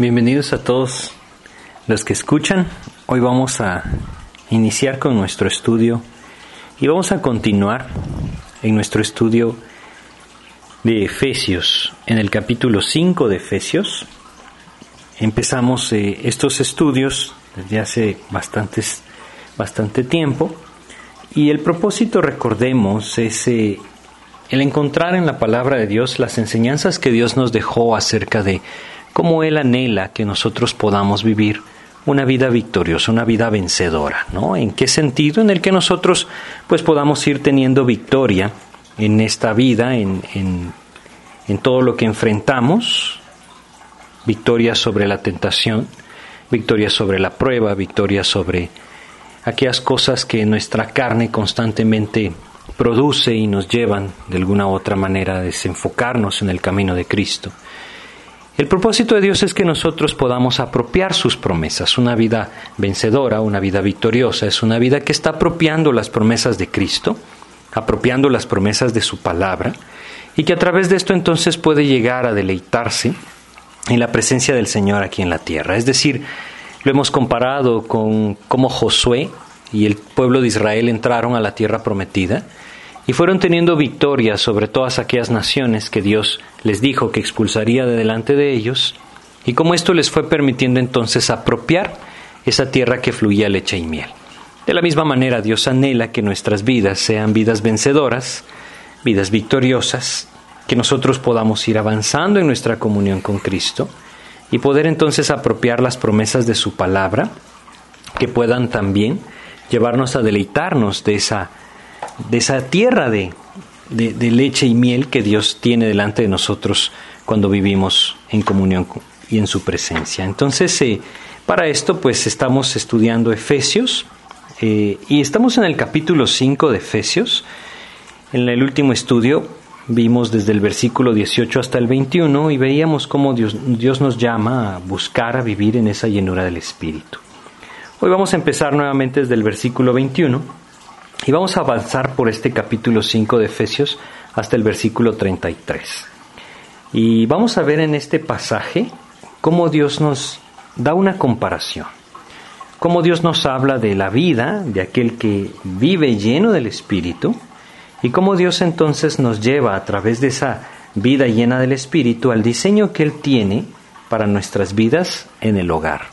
Bienvenidos a todos los que escuchan. Hoy vamos a iniciar con nuestro estudio y vamos a continuar en nuestro estudio de Efesios, en el capítulo 5 de Efesios. Empezamos eh, estos estudios desde hace bastante tiempo y el propósito, recordemos, es eh, el encontrar en la palabra de Dios las enseñanzas que Dios nos dejó acerca de cómo Él anhela que nosotros podamos vivir una vida victoriosa, una vida vencedora, ¿no? ¿En qué sentido? En el que nosotros pues podamos ir teniendo victoria en esta vida, en, en, en todo lo que enfrentamos, victoria sobre la tentación, victoria sobre la prueba, victoria sobre aquellas cosas que nuestra carne constantemente produce y nos llevan de alguna u otra manera a desenfocarnos en el camino de Cristo. El propósito de Dios es que nosotros podamos apropiar sus promesas. Una vida vencedora, una vida victoriosa, es una vida que está apropiando las promesas de Cristo, apropiando las promesas de su palabra, y que a través de esto entonces puede llegar a deleitarse en la presencia del Señor aquí en la tierra. Es decir, lo hemos comparado con cómo Josué y el pueblo de Israel entraron a la tierra prometida y fueron teniendo victoria sobre todas aquellas naciones que Dios les dijo que expulsaría de delante de ellos, y como esto les fue permitiendo entonces apropiar esa tierra que fluía leche y miel. De la misma manera, Dios anhela que nuestras vidas sean vidas vencedoras, vidas victoriosas, que nosotros podamos ir avanzando en nuestra comunión con Cristo y poder entonces apropiar las promesas de su palabra, que puedan también llevarnos a deleitarnos de esa de esa tierra de, de, leche y miel que Dios tiene delante de nosotros cuando vivimos en comunión y en su presencia. Entonces, eh, para esto, pues estamos estudiando Efesios eh, y estamos en el capítulo 5 de Efesios. En el último estudio vimos desde el versículo 18 hasta el 21 y veíamos cómo Dios, Dios nos llama a buscar, a vivir en esa llenura del Espíritu. Hoy vamos a empezar nuevamente desde el versículo 21 y vamos a avanzar por este capítulo 5 de Efesios hasta el versículo 33. Y vamos a ver en este pasaje cómo Dios nos da una comparación, cómo Dios nos habla de la vida de aquel que vive lleno del Espíritu y cómo Dios entonces nos lleva a través de esa vida llena del Espíritu al diseño que Él tiene para nuestras vidas en el hogar.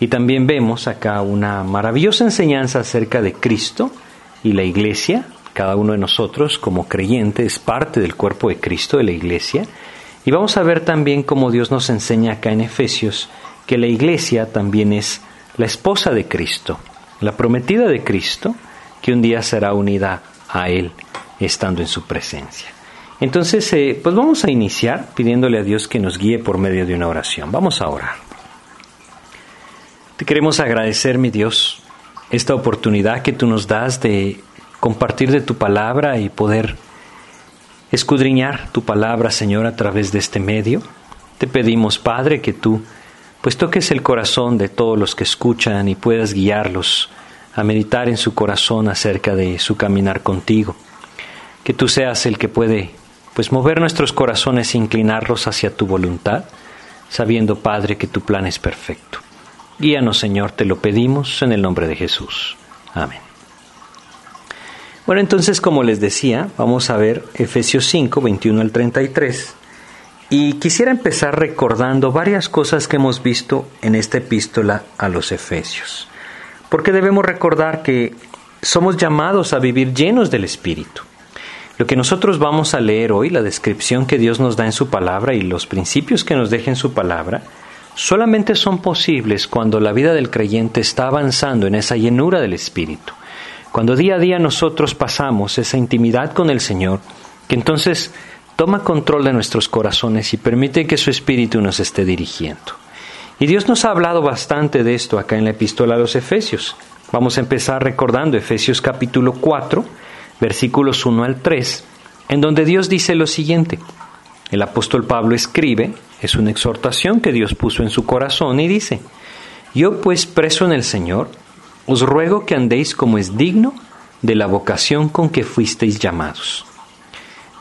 Y también vemos acá una maravillosa enseñanza acerca de Cristo, y la iglesia, cada uno de nosotros como creyente es parte del cuerpo de Cristo, de la iglesia. Y vamos a ver también cómo Dios nos enseña acá en Efesios que la iglesia también es la esposa de Cristo, la prometida de Cristo, que un día será unida a Él estando en su presencia. Entonces, eh, pues vamos a iniciar pidiéndole a Dios que nos guíe por medio de una oración. Vamos a orar. Te queremos agradecer, mi Dios, esta oportunidad que tú nos das de compartir de tu palabra y poder escudriñar tu palabra, Señor, a través de este medio. Te pedimos, Padre, que tú pues toques el corazón de todos los que escuchan y puedas guiarlos a meditar en su corazón acerca de su caminar contigo. Que tú seas el que puede pues mover nuestros corazones e inclinarlos hacia tu voluntad, sabiendo, Padre, que tu plan es perfecto. Guíanos, Señor, te lo pedimos en el nombre de Jesús. Amén. Bueno, entonces, como les decía, vamos a ver Efesios 5, 21 al 33. Y quisiera empezar recordando varias cosas que hemos visto en esta epístola a los Efesios. Porque debemos recordar que somos llamados a vivir llenos del Espíritu. Lo que nosotros vamos a leer hoy, la descripción que Dios nos da en su palabra y los principios que nos deja en su palabra, solamente son posibles cuando la vida del creyente está avanzando en esa llenura del Espíritu. Cuando día a día nosotros pasamos esa intimidad con el Señor, que entonces toma control de nuestros corazones y permite que su Espíritu nos esté dirigiendo. Y Dios nos ha hablado bastante de esto acá en la epístola a los Efesios. Vamos a empezar recordando Efesios capítulo 4, versículos 1 al 3, en donde Dios dice lo siguiente. El apóstol Pablo escribe, es una exhortación que Dios puso en su corazón y dice, Yo pues preso en el Señor, os ruego que andéis como es digno de la vocación con que fuisteis llamados.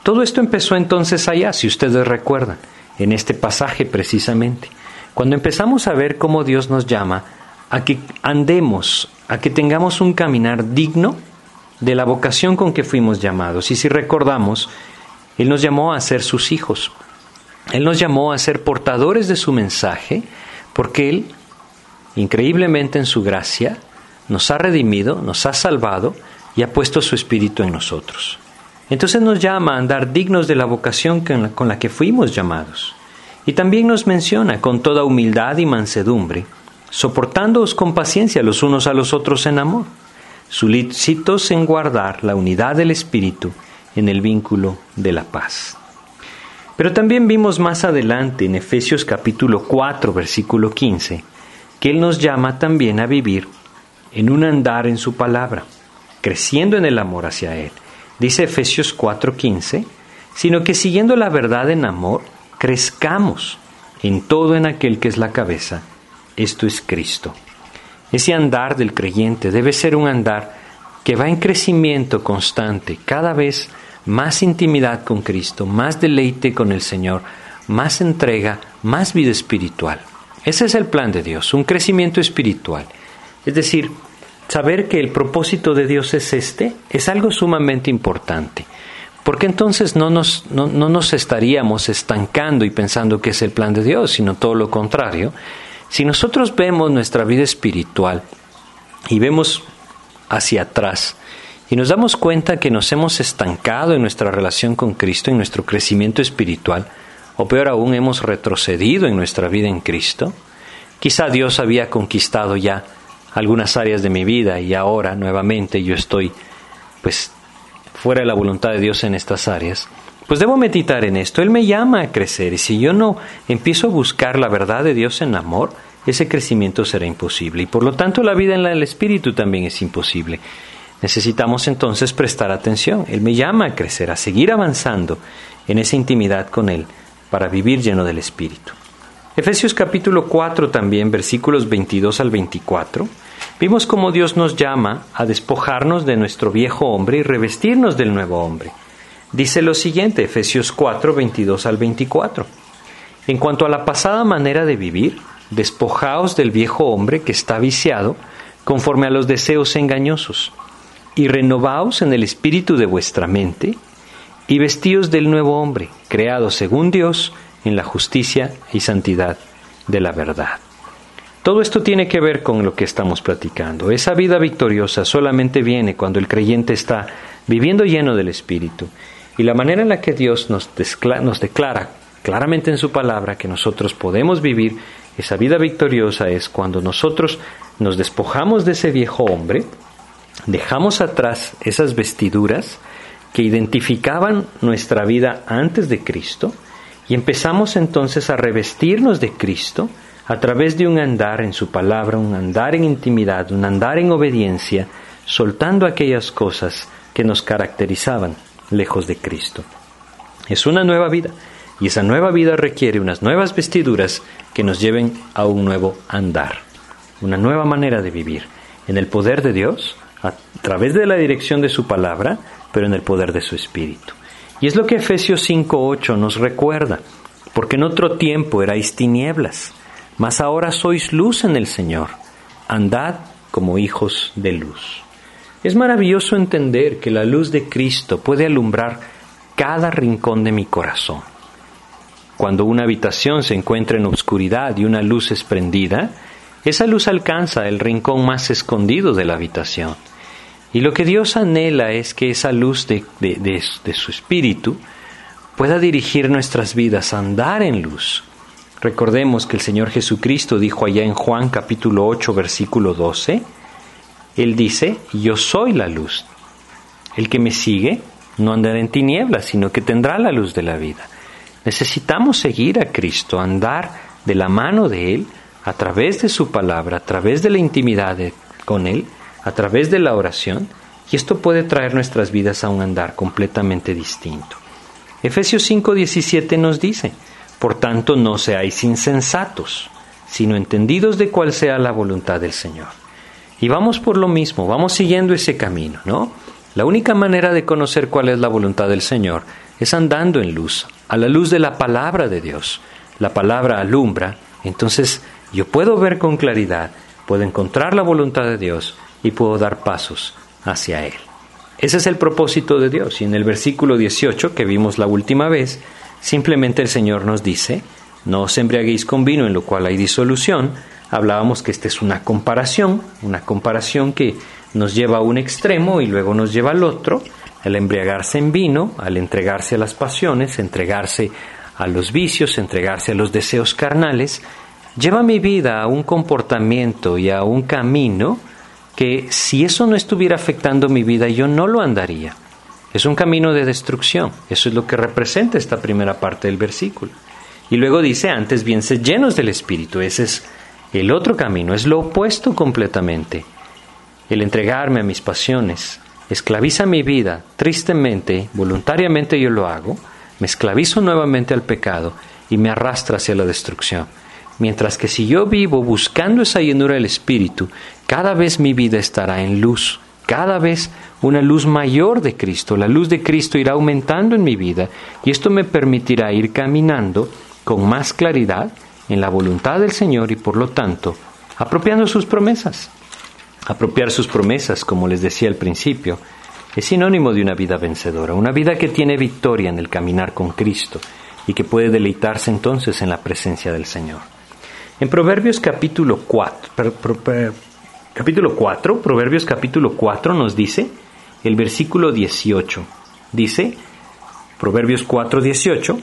Todo esto empezó entonces allá, si ustedes recuerdan, en este pasaje precisamente, Cuando empezamos a ver cómo Dios nos llama a que andemos, a que tengamos un caminar digno de la vocación con que fuimos llamados. Y si recordamos, Él nos llamó a ser sus hijos. Él nos llamó a ser portadores de su mensaje, porque Él, increíblemente en su gracia, nos ha redimido, nos ha salvado y ha puesto su espíritu en nosotros. Entonces nos llama a andar dignos de la vocación con la que fuimos llamados. Y también nos menciona con toda humildad y mansedumbre, soportándoos con paciencia los unos a los otros en amor, solicitos en guardar la unidad del Espíritu en el vínculo de la paz. Pero también vimos más adelante en Efesios capítulo 4, versículo 15, que Él nos llama también a vivir en un andar en su palabra, creciendo en el amor hacia Él. Dice Efesios 4:15, sino que siguiendo la verdad en amor, crezcamos en todo en aquel que es la cabeza, esto es Cristo. Ese andar del creyente debe ser un andar que va en crecimiento constante, cada vez más intimidad con Cristo, más deleite con el Señor, más entrega, más vida espiritual. Ese es el plan de Dios, un crecimiento espiritual. Es decir, saber que el propósito de Dios es este es algo sumamente importante. Porque entonces no nos, no, no nos estaríamos estancando y pensando que es el plan de Dios, sino todo lo contrario. Si nosotros vemos nuestra vida espiritual y vemos hacia atrás y nos damos cuenta que nos hemos estancado en nuestra relación con Cristo, en nuestro crecimiento espiritual, o peor aún hemos retrocedido en nuestra vida en Cristo, quizá Dios había conquistado ya algunas áreas de mi vida y ahora nuevamente yo estoy pues fuera de la voluntad de Dios en estas áreas, pues debo meditar en esto. Él me llama a crecer y si yo no empiezo a buscar la verdad de Dios en amor, ese crecimiento será imposible y por lo tanto la vida en el Espíritu también es imposible. Necesitamos entonces prestar atención. Él me llama a crecer, a seguir avanzando en esa intimidad con Él para vivir lleno del Espíritu. Efesios capítulo 4 también, versículos 22 al 24, vimos cómo Dios nos llama a despojarnos de nuestro viejo hombre y revestirnos del nuevo hombre. Dice lo siguiente, Efesios 4, 22 al 24. En cuanto a la pasada manera de vivir, despojaos del viejo hombre que está viciado conforme a los deseos engañosos, y renovaos en el espíritu de vuestra mente, y vestíos del nuevo hombre, creado según Dios en la justicia y santidad de la verdad. Todo esto tiene que ver con lo que estamos platicando. Esa vida victoriosa solamente viene cuando el creyente está viviendo lleno del Espíritu y la manera en la que Dios nos, nos declara claramente en su palabra que nosotros podemos vivir esa vida victoriosa es cuando nosotros nos despojamos de ese viejo hombre, dejamos atrás esas vestiduras que identificaban nuestra vida antes de Cristo y empezamos entonces a revestirnos de Cristo a través de un andar en su palabra, un andar en intimidad, un andar en obediencia, soltando aquellas cosas que nos caracterizaban lejos de Cristo. Es una nueva vida y esa nueva vida requiere unas nuevas vestiduras que nos lleven a un nuevo andar, una nueva manera de vivir, en el poder de Dios, a través de la dirección de su palabra, pero en el poder de su Espíritu. Y es lo que Efesios 5.8 nos recuerda, porque en otro tiempo erais tinieblas, mas ahora sois luz en el Señor, andad como hijos de luz. Es maravilloso entender que la luz de Cristo puede alumbrar cada rincón de mi corazón. Cuando una habitación se encuentra en oscuridad y una luz es prendida, esa luz alcanza el rincón más escondido de la habitación. Y lo que Dios anhela es que esa luz de, de, su espíritu pueda dirigir nuestras vidas andar en luz. Recordemos que el Señor Jesucristo dijo allá en Juan capítulo 8 versículo 12, él dice, yo soy la luz. El que me sigue no andará en tinieblas, sino que tendrá la luz de la vida. Necesitamos seguir a Cristo, andar de la mano de Él, a través de su palabra, a través de la intimidad con Él, a través de la oración, y esto puede traer nuestras vidas a un andar completamente distinto. Efesios 5:17 nos dice, por tanto no seáis insensatos, sino entendidos de cuál sea la voluntad del Señor. Y vamos por lo mismo, vamos siguiendo ese camino, ¿no? La única manera de conocer cuál es la voluntad del Señor es andando en luz, a la luz de la palabra de Dios. La palabra alumbra Entonces yo puedo ver con claridad, puedo encontrar la voluntad de Dios y puedo dar pasos hacia Él. Ese es el propósito de Dios. Y en el versículo 18 que vimos la última vez, simplemente el Señor nos dice, no os embriaguéis con vino en lo cual hay disolución. Hablábamos que esta es una comparación, una comparación que nos lleva a un extremo y luego nos lleva al otro, al embriagarse en vino, al entregarse a las pasiones, entregarse a los vicios, entregarse a los deseos carnales, lleva mi vida a un comportamiento y a un camino que si eso no estuviera afectando mi vida yo no lo andaría. Es un camino de destrucción. Eso es lo que representa esta primera parte del versículo. Y luego dice, antes bien, se llenos del Espíritu. Ese es el otro camino, es lo opuesto completamente. El entregarme a mis pasiones esclaviza mi vida, tristemente, voluntariamente yo lo hago, me esclavizo nuevamente al pecado y me arrastra hacia la destrucción. Mientras que si yo vivo buscando esa llenura del Espíritu, cada vez mi vida estará en luz, cada vez una luz mayor de Cristo. La luz de Cristo irá aumentando en mi vida y esto me permitirá ir caminando con más claridad en la voluntad del Señor y por lo tanto apropiando sus promesas. Apropiar sus promesas, como les decía al principio, es sinónimo de una vida vencedora, una vida que tiene victoria en el caminar con Cristo y que puede deleitarse entonces en la presencia del Señor. En Proverbios capítulo 4, capítulo 4, Proverbios capítulo 4 nos dice, el versículo 18, dice, Proverbios 4, 18,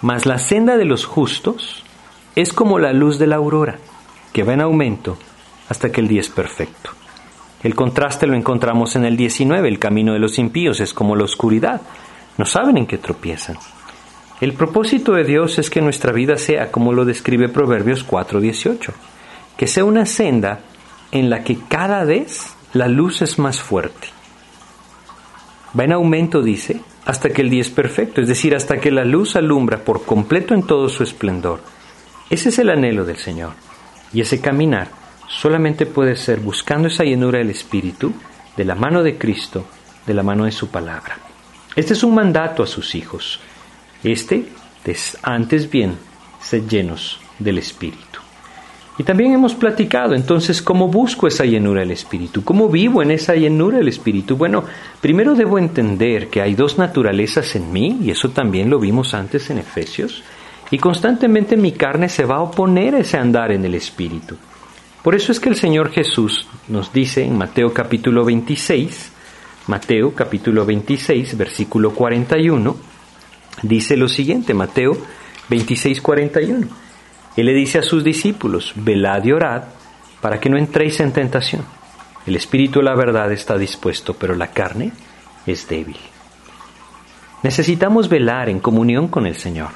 mas la senda de los justos es como la luz de la aurora, que va en aumento hasta que el día es perfecto. El contraste lo encontramos en el 19, el camino de los impíos es como la oscuridad, no saben en qué tropiezan. El propósito de Dios es que nuestra vida sea como lo describe Proverbios 4:18, que sea una senda en la que cada vez la luz es más fuerte. Va en aumento, dice, hasta que el día es perfecto, es decir, hasta que la luz alumbra por completo en todo su esplendor. Ese es el anhelo del Señor. Y ese caminar solamente puede ser buscando esa llenura del Espíritu, de la mano de Cristo, de la mano de su palabra. Este es un mandato a sus hijos. Este es antes bien ser llenos del Espíritu. Y también hemos platicado entonces cómo busco esa llenura del Espíritu, cómo vivo en esa llenura del Espíritu. Bueno, primero debo entender que hay dos naturalezas en mí, y eso también lo vimos antes en Efesios, y constantemente mi carne se va a oponer a ese andar en el Espíritu. Por eso es que el Señor Jesús nos dice en Mateo capítulo 26, Mateo capítulo 26, versículo 41, dice lo siguiente, Mateo 26, 41. Él le dice a sus discípulos, velad y orad para que no entréis en tentación. El espíritu de la verdad está dispuesto, pero la carne es débil. Necesitamos velar en comunión con el Señor,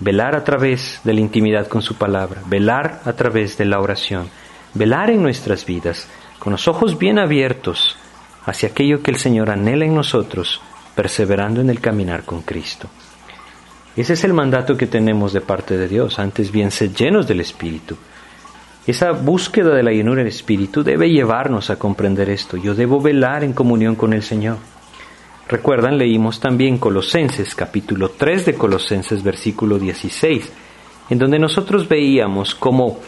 velar a través de la intimidad con su palabra, velar a través de la oración, velar en nuestras vidas con los ojos bien abiertos hacia aquello que el Señor anhela en nosotros, perseverando en el caminar con Cristo. Ese es el mandato que tenemos de parte de Dios, antes bien ser llenos del Espíritu. Esa búsqueda de la llenura del Espíritu debe llevarnos a comprender esto. Yo debo velar en comunión con el Señor. Recuerdan, leímos también Colosenses, capítulo 3 de Colosenses, versículo 16, en donde nosotros veíamos cómo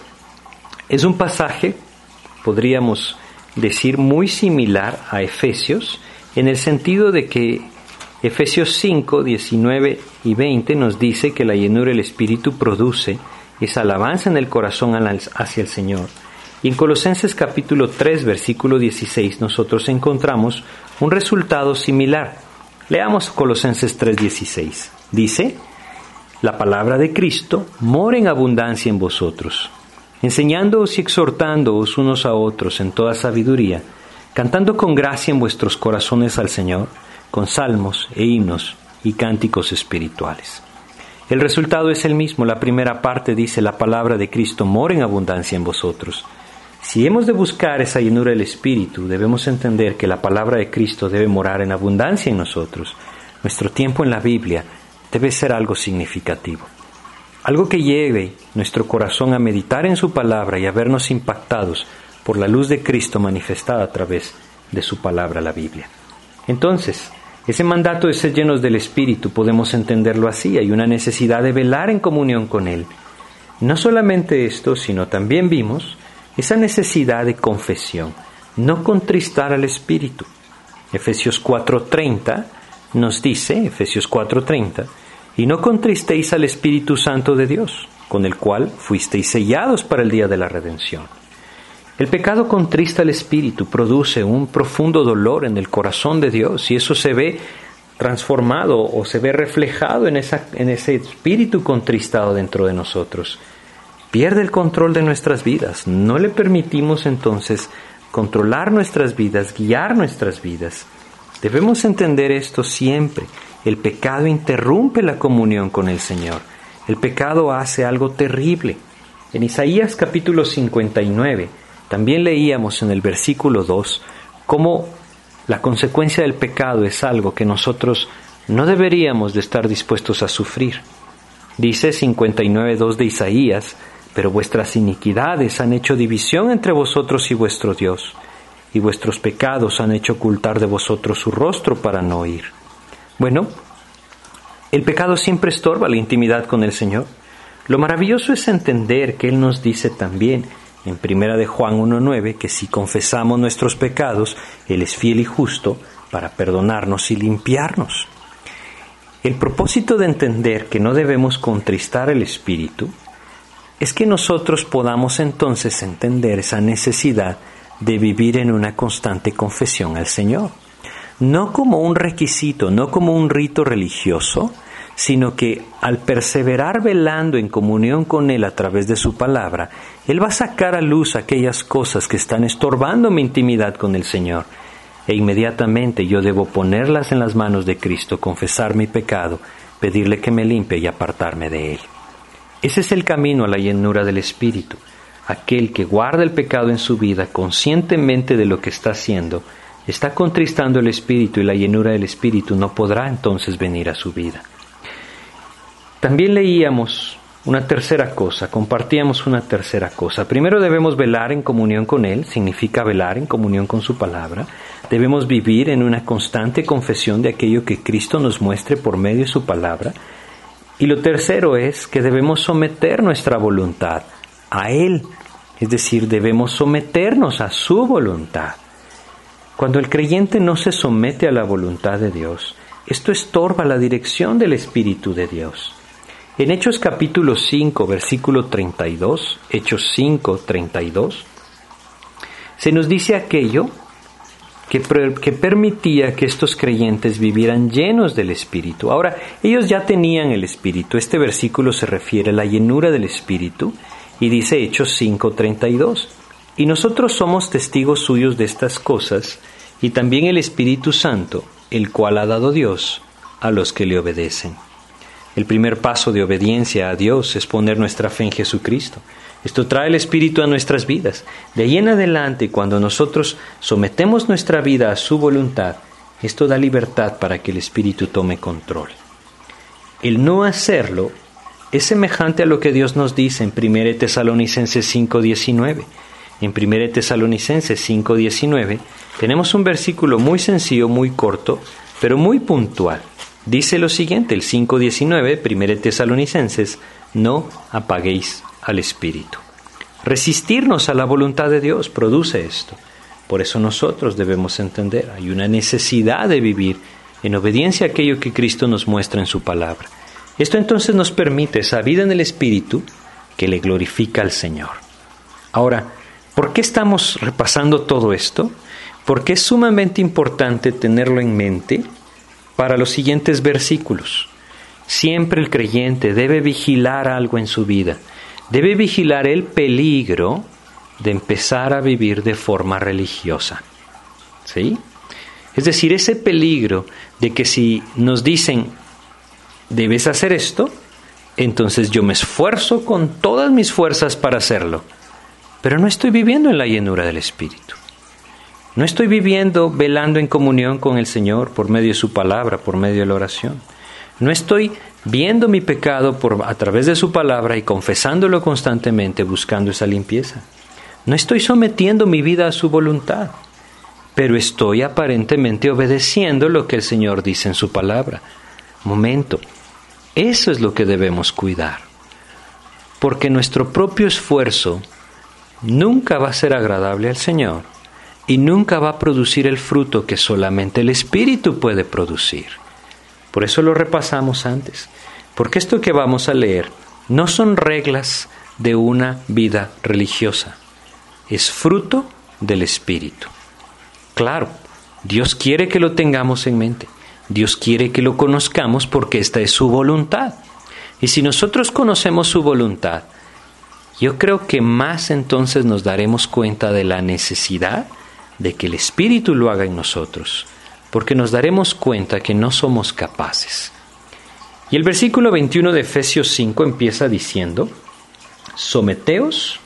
es un pasaje, podríamos decir, muy similar a Efesios, en el sentido de que Efesios 5, 19 y 20 nos dice que la llenura del Espíritu produce esa alabanza en el corazón hacia el Señor. Y en Colosenses capítulo 3, versículo 16, nosotros encontramos un resultado similar. Leamos Colosenses 3, 16. Dice, la palabra de Cristo mora en abundancia en vosotros, enseñándoos y exhortándoos unos a otros en toda sabiduría, cantando con gracia en vuestros corazones al Señor, con salmos e himnos y cánticos espirituales. El resultado es el mismo. La primera parte dice, la palabra de Cristo mora en abundancia en vosotros. Si hemos de buscar esa llenura del Espíritu, debemos entender que la palabra de Cristo debe morar en abundancia en nosotros. Nuestro tiempo en la Biblia debe ser algo significativo. Algo que lleve nuestro corazón a meditar en su palabra y a vernos impactados por la luz de Cristo manifestada a través de su palabra, la Biblia. Entonces, ese mandato de ser llenos del Espíritu podemos entenderlo así. Hay una necesidad de velar en comunión con Él, No solamente esto, sino también vimos esa necesidad de confesión, no contristar al Espíritu. Efesios 4:30 nos dice, Efesios 4:30, y no contristéis al Espíritu Santo de Dios, con el cual fuisteis sellados para el día de la redención. El pecado contrista al espíritu, produce un profundo dolor en el corazón de Dios y eso se ve transformado o se ve reflejado en, en ese espíritu contristado dentro de nosotros. Pierde el control de nuestras vidas. No le permitimos entonces controlar nuestras vidas, guiar nuestras vidas. Debemos entender esto siempre. El pecado interrumpe la comunión con el Señor. El pecado hace algo terrible. En Isaías capítulo 59, también leíamos en el versículo 2 cómo la consecuencia del pecado es algo que nosotros no deberíamos de estar dispuestos a sufrir. Dice 59.2 de Isaías, pero vuestras iniquidades han hecho división entre vosotros y vuestro Dios, y vuestros pecados han hecho ocultar de vosotros su rostro para no oír. Bueno, el pecado siempre estorba la intimidad con el Señor. Lo maravilloso es entender que Él nos dice también en Primera de Juan 1.9 que si confesamos nuestros pecados, Él es fiel y justo para perdonarnos y limpiarnos. El propósito de entender que no debemos contristar el Espíritu es que nosotros podamos entonces entender esa necesidad de vivir en una constante confesión al Señor. No como un requisito, no como un rito religioso, sino que al perseverar velando en comunión con Él a través de su palabra, Él va a sacar a luz aquellas cosas que están estorbando mi intimidad con el Señor. E inmediatamente yo debo ponerlas en las manos de Cristo, confesar mi pecado, pedirle que me limpie y apartarme de Él. Ese es el camino a la llenura del Espíritu. Aquel que guarda el pecado en su vida conscientemente de lo que está haciendo, está contristando el Espíritu y la llenura del Espíritu no podrá entonces venir a su vida. También leíamos una tercera cosa, compartíamos una tercera cosa. Primero debemos velar en comunión con Él, significa velar en comunión con su palabra. Debemos vivir en una constante confesión de aquello que Cristo nos muestre por medio de su palabra. Y lo tercero es que debemos someter nuestra voluntad a Él, es decir, debemos someternos a su voluntad. Cuando el creyente no se somete a la voluntad de Dios, esto estorba la dirección del Espíritu de Dios. En Hechos capítulo 5, versículo 32, Hechos 5, 32, se nos dice aquello que, que, permitía que estos creyentes vivieran llenos del Espíritu. Ahora, ellos ya tenían el Espíritu. Este versículo se refiere a la llenura del Espíritu y dice Hechos 5, 32. Y nosotros somos testigos suyos de estas cosas y también el Espíritu Santo, el cual ha dado Dios a los que le obedecen. El primer paso de obediencia a Dios es poner nuestra fe en Jesucristo. Esto trae el Espíritu a nuestras vidas. De ahí en adelante, cuando nosotros sometemos nuestra vida a su voluntad, esto da libertad para que el Espíritu tome control. El no hacerlo es semejante a lo que Dios nos dice en 1 Tesalonicenses 5:19. En 1 Tesalonicenses 5:19 tenemos un versículo muy sencillo, muy corto, pero muy puntual. Dice lo siguiente, el 5.19, 1 Tesalonicenses, no apaguéis al Espíritu. Resistirnos a la voluntad de Dios produce esto. Por eso nosotros debemos entender, hay una necesidad de vivir en obediencia a aquello que Cristo nos muestra en su palabra. Esto entonces nos permite esa vida en el Espíritu que le glorifica al Señor. Ahora, ¿por qué estamos repasando todo esto? Porque es sumamente importante tenerlo en mente para los siguientes versículos. Siempre el creyente debe vigilar algo en su vida. Debe vigilar el peligro de empezar a vivir de forma religiosa. ¿Sí? Es decir, ese peligro de que si nos dicen, debes hacer esto, entonces yo me esfuerzo con todas mis fuerzas para hacerlo, pero no estoy viviendo en la llenura del Espíritu. No estoy viviendo velando en comunión con el Señor por medio de su palabra, por medio de la oración. No estoy viendo mi pecado por, a través de su palabra y confesándolo constantemente buscando esa limpieza. No estoy sometiendo mi vida a su voluntad, pero estoy aparentemente obedeciendo lo que el Señor dice en su palabra. Momento, eso es lo que debemos cuidar. porque nuestro propio esfuerzo nunca va a ser agradable al Señor y nunca va a producir el fruto que solamente el Espíritu puede producir. Por eso lo repasamos antes, porque esto que vamos a leer no son reglas de una vida religiosa, es fruto del Espíritu. Claro, Dios quiere que lo tengamos en mente, Dios quiere que lo conozcamos porque esta es su voluntad. Y si nosotros conocemos su voluntad, yo creo que más entonces nos daremos cuenta de la necesidad de que el Espíritu lo haga en nosotros, porque nos daremos cuenta que no somos capaces. Y el versículo 21 de Efesios 5 empieza diciendo, someteos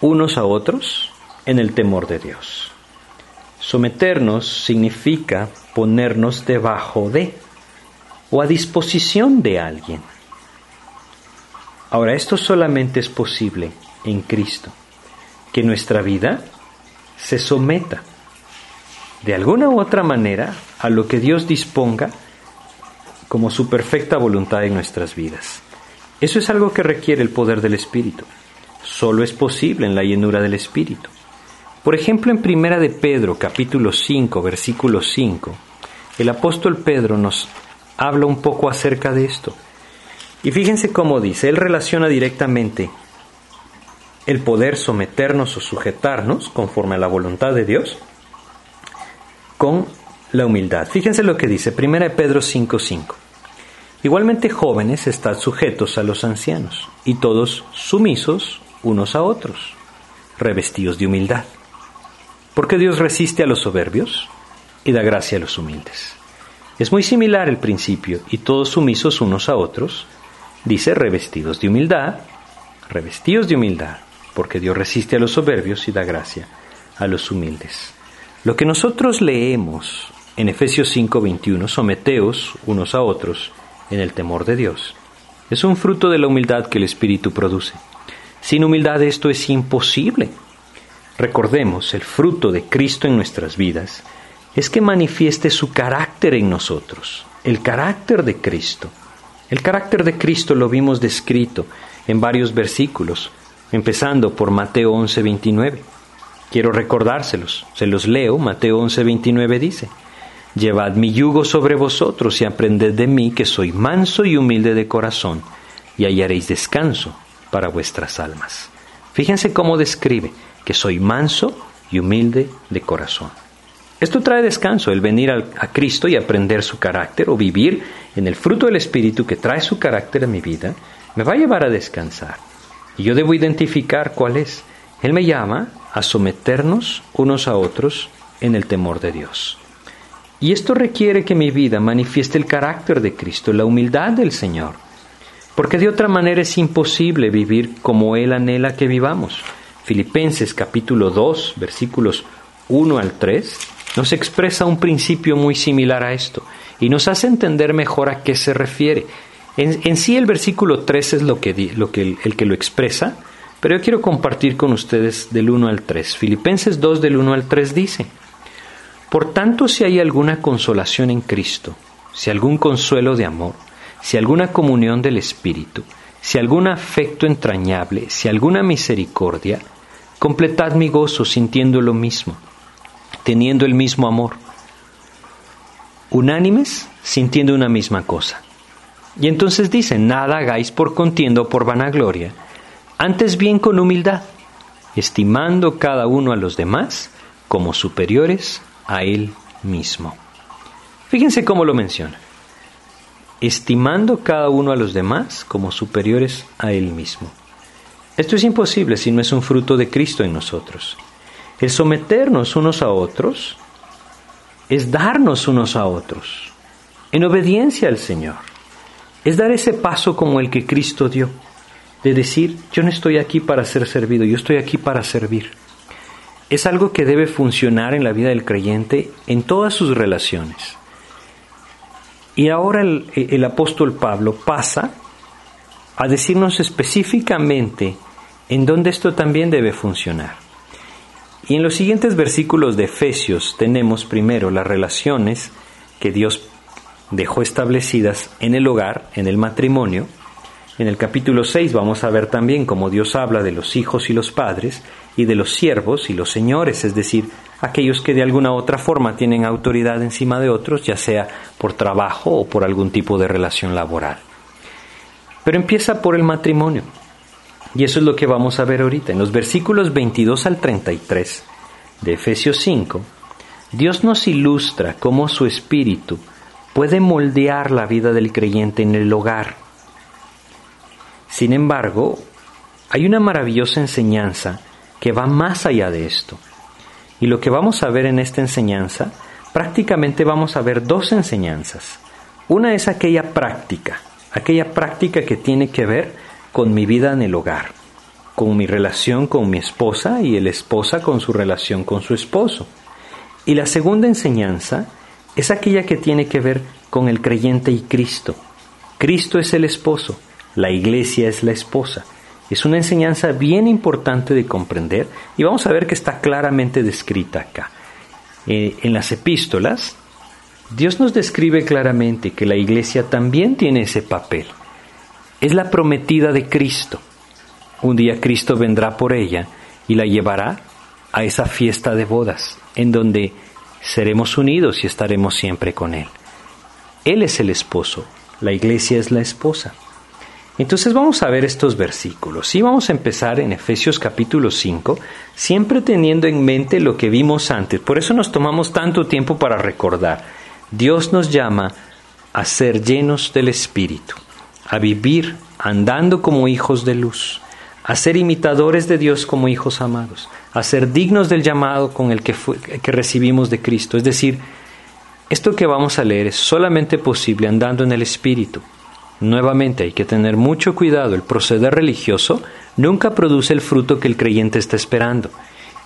unos a otros en el temor de Dios. Someternos significa ponernos debajo de o a disposición de alguien. Ahora, esto solamente es posible en Cristo, que nuestra vida se someta de alguna u otra manera a lo que Dios disponga como su perfecta voluntad en nuestras vidas. Eso es algo que requiere el poder del Espíritu. Solo es posible en la llenura del Espíritu. Por ejemplo, en Primera de Pedro, capítulo 5, versículo 5, el apóstol Pedro nos habla un poco acerca de esto. Y fíjense cómo dice, él relaciona directamente el poder someternos o sujetarnos conforme a la voluntad de Dios con la humildad. Fíjense lo que dice 1 Pedro 5:5. Igualmente jóvenes están sujetos a los ancianos y todos sumisos unos a otros, revestidos de humildad. Porque Dios resiste a los soberbios y da gracia a los humildes. Es muy similar el principio y todos sumisos unos a otros, Dice revestidos de humildad, revestidos de humildad, porque Dios resiste a los soberbios y da gracia a los humildes. Lo que nosotros leemos en Efesios 5:21, someteos unos a otros en el temor de Dios, es un fruto de la humildad que el Espíritu produce. Sin humildad esto es imposible. Recordemos, el fruto de Cristo en nuestras vidas es que manifieste su carácter en nosotros, el carácter de Cristo. El carácter de Cristo lo vimos descrito en varios versículos, empezando por Mateo 11:29. Quiero recordárselos, se los leo, Mateo 11:29 dice, Llevad mi yugo sobre vosotros y aprended de mí que soy manso y humilde de corazón, y hallaréis descanso para vuestras almas. Fíjense cómo describe que soy manso y humilde de corazón. Esto trae descanso, el venir a, Cristo y aprender su carácter o vivir en el fruto del Espíritu que trae su carácter a mi vida, me va a llevar a descansar. Y yo debo identificar cuál es. Él me llama a someternos unos a otros en el temor de Dios. Y esto requiere que mi vida manifieste el carácter de Cristo, la humildad del Señor. Porque de otra manera es imposible vivir como Él anhela que vivamos. Filipenses capítulo 2, versículos 1 al 3, nos expresa un principio muy similar a esto y nos hace entender mejor a qué se refiere. En, sí el versículo 3 es lo que, lo que el, que lo expresa, pero yo quiero compartir con ustedes del 1 al 3. Filipenses 2 del 1 al 3 dice, Por tanto si hay alguna consolación en Cristo, si algún consuelo de amor, si alguna comunión del Espíritu, si algún afecto entrañable, si alguna misericordia, completad mi gozo sintiendo lo mismo teniendo el mismo amor, unánimes, sintiendo una misma cosa. Y entonces dice, nada hagáis por contienda o por vanagloria, antes bien con humildad, estimando cada uno a los demás como superiores a él mismo. Fíjense cómo lo menciona. Estimando cada uno a los demás como superiores a él mismo. Esto es imposible si no es un fruto de Cristo en nosotros. El someternos unos a otros es darnos unos a otros en obediencia al Señor. Es dar ese paso como el que Cristo dio, de decir, yo no estoy aquí para ser servido, yo estoy aquí para servir. Es algo que debe funcionar en la vida del creyente en todas sus relaciones. Y ahora el, el apóstol Pablo pasa a decirnos específicamente en dónde esto también debe funcionar. Y en los siguientes versículos de Efesios tenemos primero las relaciones que Dios dejó establecidas en el hogar, en el matrimonio, En el capítulo 6 vamos a ver también cómo Dios habla de los hijos y los padres y de los siervos y los señores, es decir, aquellos que de alguna otra forma tienen autoridad encima de otros, ya sea por trabajo o por algún tipo de relación laboral. Pero empieza por el matrimonio. Y eso es lo que vamos a ver ahorita. En los versículos 22 al 33 de Efesios 5, Dios nos ilustra cómo su espíritu puede moldear la vida del creyente en el hogar sin embargo, hay una maravillosa enseñanza que va más allá de esto. Y lo que vamos a ver en esta enseñanza, prácticamente vamos a ver dos enseñanzas. Una es aquella práctica, aquella práctica que tiene que ver con mi vida en el hogar, con mi relación con mi esposa y el esposa con su relación con su esposo. Y la segunda enseñanza es aquella que tiene que ver con el creyente y Cristo. Cristo es el esposo la iglesia es la esposa. Es una enseñanza bien importante de comprender y vamos a ver que está claramente descrita acá. Eh, en las epístolas, Dios nos describe claramente que la iglesia también tiene ese papel. Es la prometida de Cristo. Un día Cristo vendrá por ella y la llevará a esa fiesta de bodas, en donde seremos unidos y estaremos siempre con Él. Él es el esposo, la iglesia es la esposa. Entonces vamos a ver estos versículos y vamos a empezar en Efesios capítulo 5, siempre teniendo en mente lo que vimos antes. Por eso nos tomamos tanto tiempo para recordar. Dios nos llama a ser llenos del Espíritu, a vivir andando como hijos de luz, a ser imitadores de Dios como hijos amados, a ser dignos del llamado con el que, que recibimos de Cristo. Es decir, esto que vamos a leer es solamente posible andando en el Espíritu Nuevamente hay que tener mucho cuidado, el proceder religioso nunca produce el fruto que el creyente está esperando.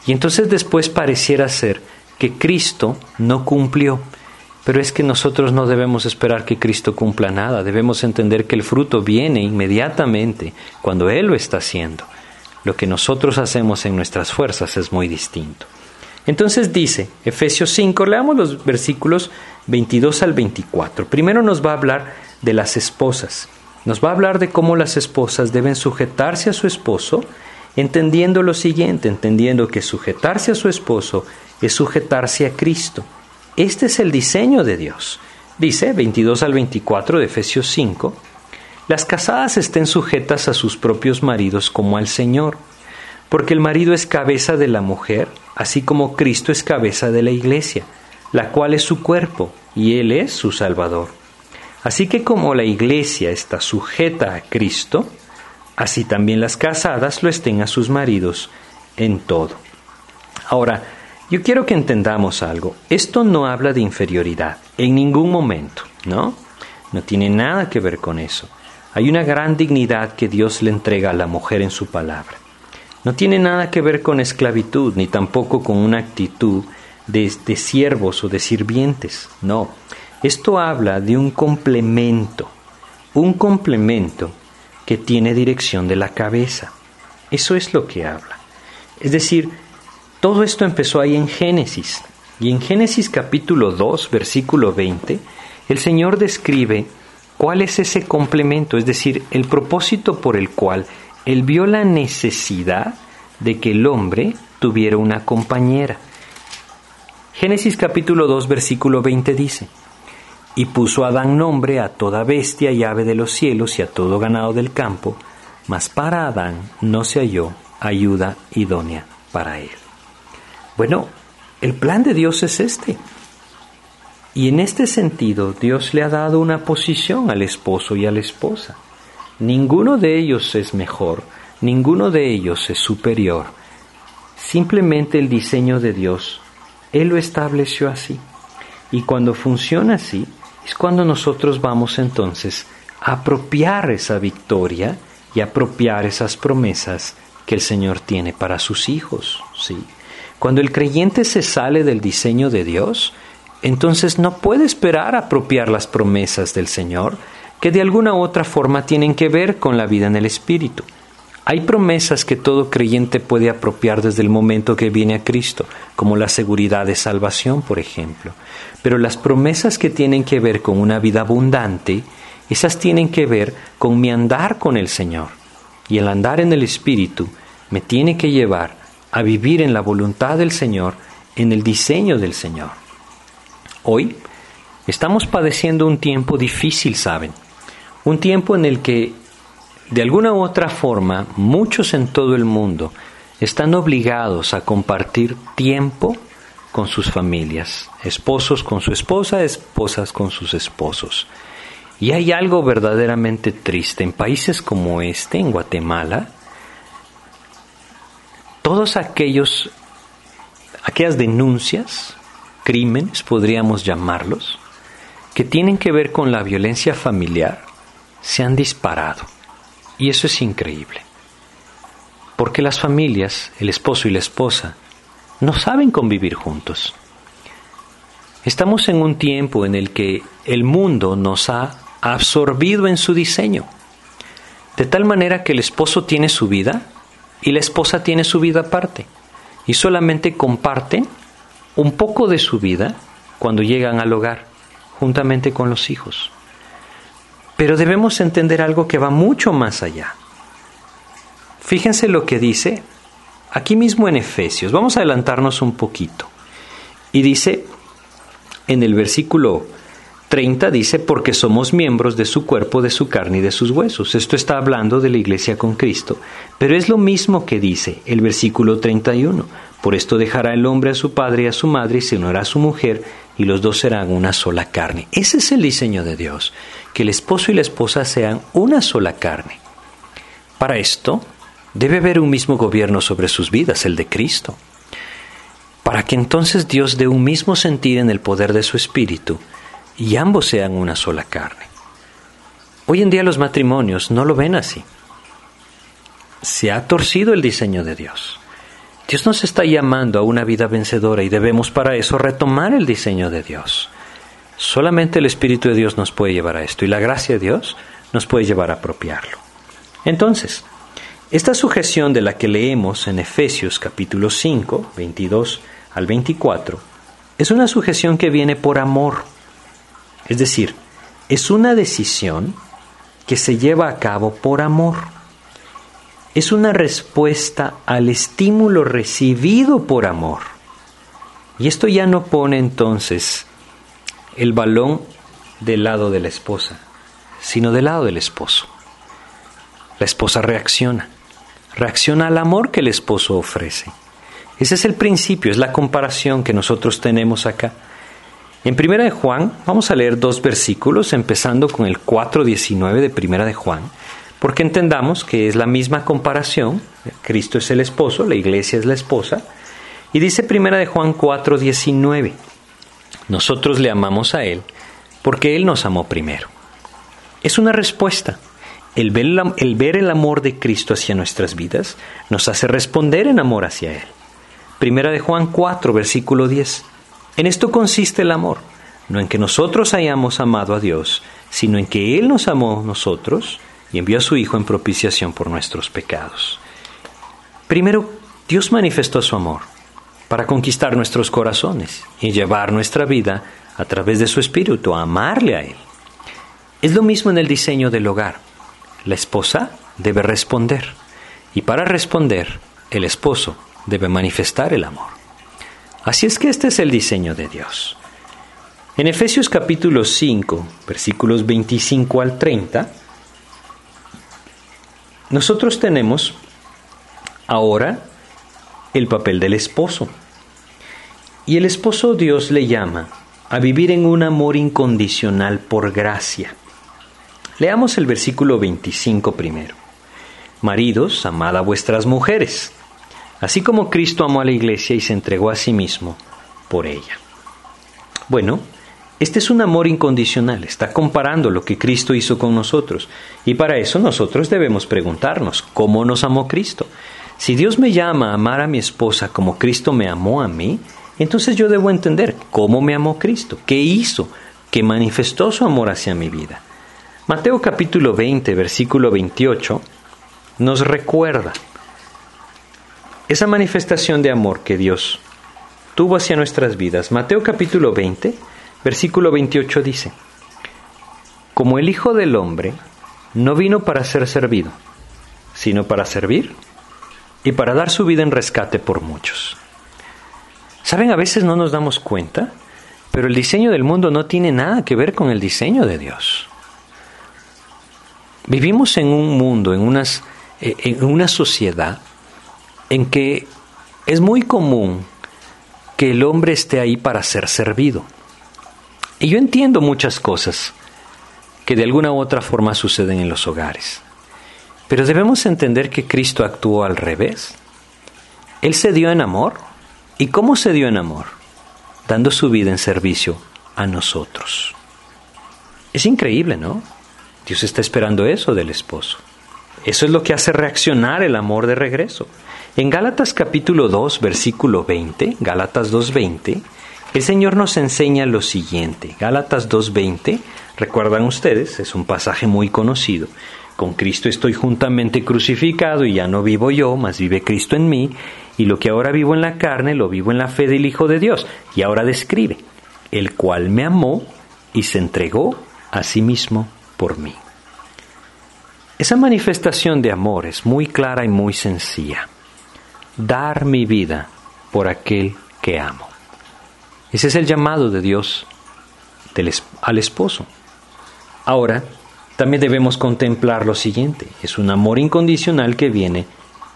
Y entonces después pareciera ser que Cristo no cumplió. Pero es que nosotros no debemos esperar que Cristo cumpla nada, debemos entender que el fruto viene inmediatamente cuando Él lo está haciendo. Lo que nosotros hacemos en nuestras fuerzas es muy distinto. Entonces dice, Efesios 5, leamos los versículos 22 al 24. Primero nos va a hablar de las esposas. Nos va a hablar de cómo las esposas deben sujetarse a su esposo, entendiendo lo siguiente, entendiendo que sujetarse a su esposo es sujetarse a Cristo. Este es el diseño de Dios. Dice 22 al 24 de Efesios 5, las casadas estén sujetas a sus propios maridos como al Señor, porque el marido es cabeza de la mujer, así como Cristo es cabeza de la iglesia, la cual es su cuerpo, y Él es su Salvador. Así que como la iglesia está sujeta a Cristo, así también las casadas lo estén a sus maridos en todo. Ahora, yo quiero que entendamos algo. Esto no habla de inferioridad en ningún momento, ¿no? No tiene nada que ver con eso. Hay una gran dignidad que Dios le entrega a la mujer en su palabra. No tiene nada que ver con esclavitud, ni tampoco con una actitud de, siervos o de sirvientes, no. Esto habla de un complemento, un complemento que tiene dirección de la cabeza. Eso es lo que habla. Es decir, todo esto empezó ahí en Génesis. Y en Génesis capítulo 2, versículo 20, el Señor describe cuál es ese complemento, es decir, el propósito por el cual Él vio la necesidad de que el hombre tuviera una compañera. Génesis capítulo 2, versículo 20 dice, y puso Adán nombre a toda bestia y ave de los cielos y a todo ganado del campo, mas para Adán no se halló ayuda idónea para él. Bueno, el plan de Dios es este. Y en este sentido, Dios le ha dado una posición al esposo y a la esposa. Ninguno de ellos es mejor, ninguno de ellos es superior. Simplemente el diseño de Dios, Él lo estableció así. Y cuando funciona así, es cuando nosotros vamos entonces a apropiar esa victoria y apropiar esas promesas que el Señor tiene para sus hijos, ¿sí? Cuando el creyente se sale del diseño de Dios, entonces no puede esperar apropiar las promesas del Señor que de alguna u otra forma tienen que ver con la vida en el Espíritu. Hay promesas que todo creyente puede apropiar desde el momento que viene a Cristo, como la seguridad de salvación, por ejemplo. Pero las promesas que tienen que ver con una vida abundante Esas tienen que ver con mi andar con el Señor. Y el andar en el Espíritu me tiene que llevar a vivir en la voluntad del Señor, en el diseño del Señor. Hoy estamos padeciendo un tiempo difícil, ¿saben? Un tiempo en el que, de alguna u otra forma, muchos en todo el mundo están obligados a compartir tiempo con sus familias, esposos con su esposa, esposas con sus esposos. Y hay algo verdaderamente triste. En países como este, en Guatemala, todos aquellos, aquellas denuncias, crímenes, podríamos llamarlos, que tienen que ver con la violencia familiar, se han disparado. Y eso es increíble. Porque las familias, el esposo y la esposa, no saben convivir juntos. Estamos en un tiempo en el que el mundo nos ha absorbido en su diseño, de tal manera que el esposo tiene su vida y la esposa tiene su vida aparte, y solamente comparten un poco de su vida cuando llegan al hogar, juntamente con los hijos. Pero debemos entender algo que va mucho más allá. Fíjense lo que dice aquí mismo en Efesios. Vamos a adelantarnos un poquito. Y dice en el versículo 30 dice, porque somos miembros de su cuerpo, de su carne y de sus huesos. Esto está hablando de la iglesia con Cristo. Pero es lo mismo que dice el versículo 31. Por esto dejará el hombre a su padre y a su madre y se unirá a su mujer y los dos serán una sola carne. Ese es el diseño de Dios, que el esposo y la esposa sean una sola carne. Para esto, Debe haber un mismo gobierno sobre sus vidas, el de Cristo, para que entonces Dios dé un mismo sentir en el poder de su Espíritu y ambos sean una sola carne. Hoy en día los matrimonios no lo ven así. Se ha torcido el diseño de Dios. Dios nos está llamando a una vida vencedora y debemos para eso retomar el diseño de Dios. Solamente el Espíritu de Dios nos puede llevar a esto y la gracia de Dios nos puede llevar a apropiarlo. Entonces, esta sujeción de la que leemos en Efesios capítulo 5, 22 al 24, es una sujeción que viene por amor. Es decir, es una decisión que se lleva a cabo por amor. Es una respuesta al estímulo recibido por amor. Y esto ya no pone entonces el balón del lado de la esposa, sino del lado del esposo. La esposa reacciona reacciona al amor que el esposo ofrece. Ese es el principio, es la comparación que nosotros tenemos acá. En Primera de Juan, vamos a leer dos versículos, empezando con el 4.19 de Primera de Juan, porque entendamos que es la misma comparación. Cristo es el esposo, la iglesia es la esposa. Y dice Primera de Juan 4.19, nosotros le amamos a Él porque Él nos amó primero. Es una respuesta. El ver, el amor de Cristo hacia nuestras vidas nos hace responder en amor hacia Él. Primera de Juan 4, versículo 10. En esto consiste el amor, no en que nosotros hayamos amado a Dios, sino en que Él nos amó nosotros envió a su Hijo en propiciación por nuestros pecados. Primero, Dios manifestó su amor para conquistar nuestros corazones y llevar nuestra vida a través de su Espíritu a amarle a Él. Es lo mismo en el diseño del hogar. La esposa debe responder y para responder el esposo debe manifestar el amor. Así es que este es el diseño de Dios. En Efesios capítulo 5, versículos 25 al 30, nosotros tenemos ahora el papel del esposo. Y el esposo Dios le llama a vivir en un amor incondicional por gracia. Leamos el versículo 25 primero. Maridos, amad a vuestras mujeres, así como Cristo amó a la iglesia y se entregó a sí mismo por ella. Bueno, este es un amor incondicional, está comparando lo que Cristo hizo con nosotros. Y para eso nosotros debemos preguntarnos, ¿cómo nos amó Cristo? Si Dios me llama a amar a mi esposa como Cristo me amó a mí, entonces yo debo entender cómo me amó Cristo, qué hizo, que manifestó su amor hacia mi vida. Mateo capítulo 20, versículo 28, nos recuerda esa manifestación de amor que Dios tuvo hacia nuestras vidas. Mateo capítulo 20, versículo 28 dice, como el Hijo del Hombre no vino para ser servido, sino para servir y para dar su vida en rescate por muchos. Saben, a veces no nos damos cuenta, pero el diseño del mundo no tiene nada que ver con el diseño de Dios. Vivimos en un mundo, en, unas, eh, en una sociedad en que es muy común que el hombre esté ahí para ser servido. Y yo entiendo muchas cosas que de alguna u otra forma suceden en los hogares. Pero debemos entender que Cristo actuó al revés. Él se dio en amor. ¿Y cómo se dio en amor? Dando su vida en servicio a nosotros. Es increíble, ¿no? Dios está esperando eso del esposo. Eso es lo que hace reaccionar el amor de regreso. En Gálatas capítulo 2, versículo 20, Gálatas 2.20, el Señor nos enseña lo siguiente. Gálatas 2.20, recuerdan ustedes, es un pasaje muy conocido. Con Cristo estoy juntamente crucificado y ya no vivo yo, mas vive Cristo en mí, y lo que ahora vivo en la carne lo vivo en la fe del Hijo de Dios. Y ahora describe, el cual me amó y se entregó a sí mismo por mí. Esa manifestación de amor es muy clara y muy sencilla dar mi vida por aquel que amo. Ese es el llamado de Dios al esposo. Ahora, también debemos contemplar lo siguiente, es un amor incondicional que viene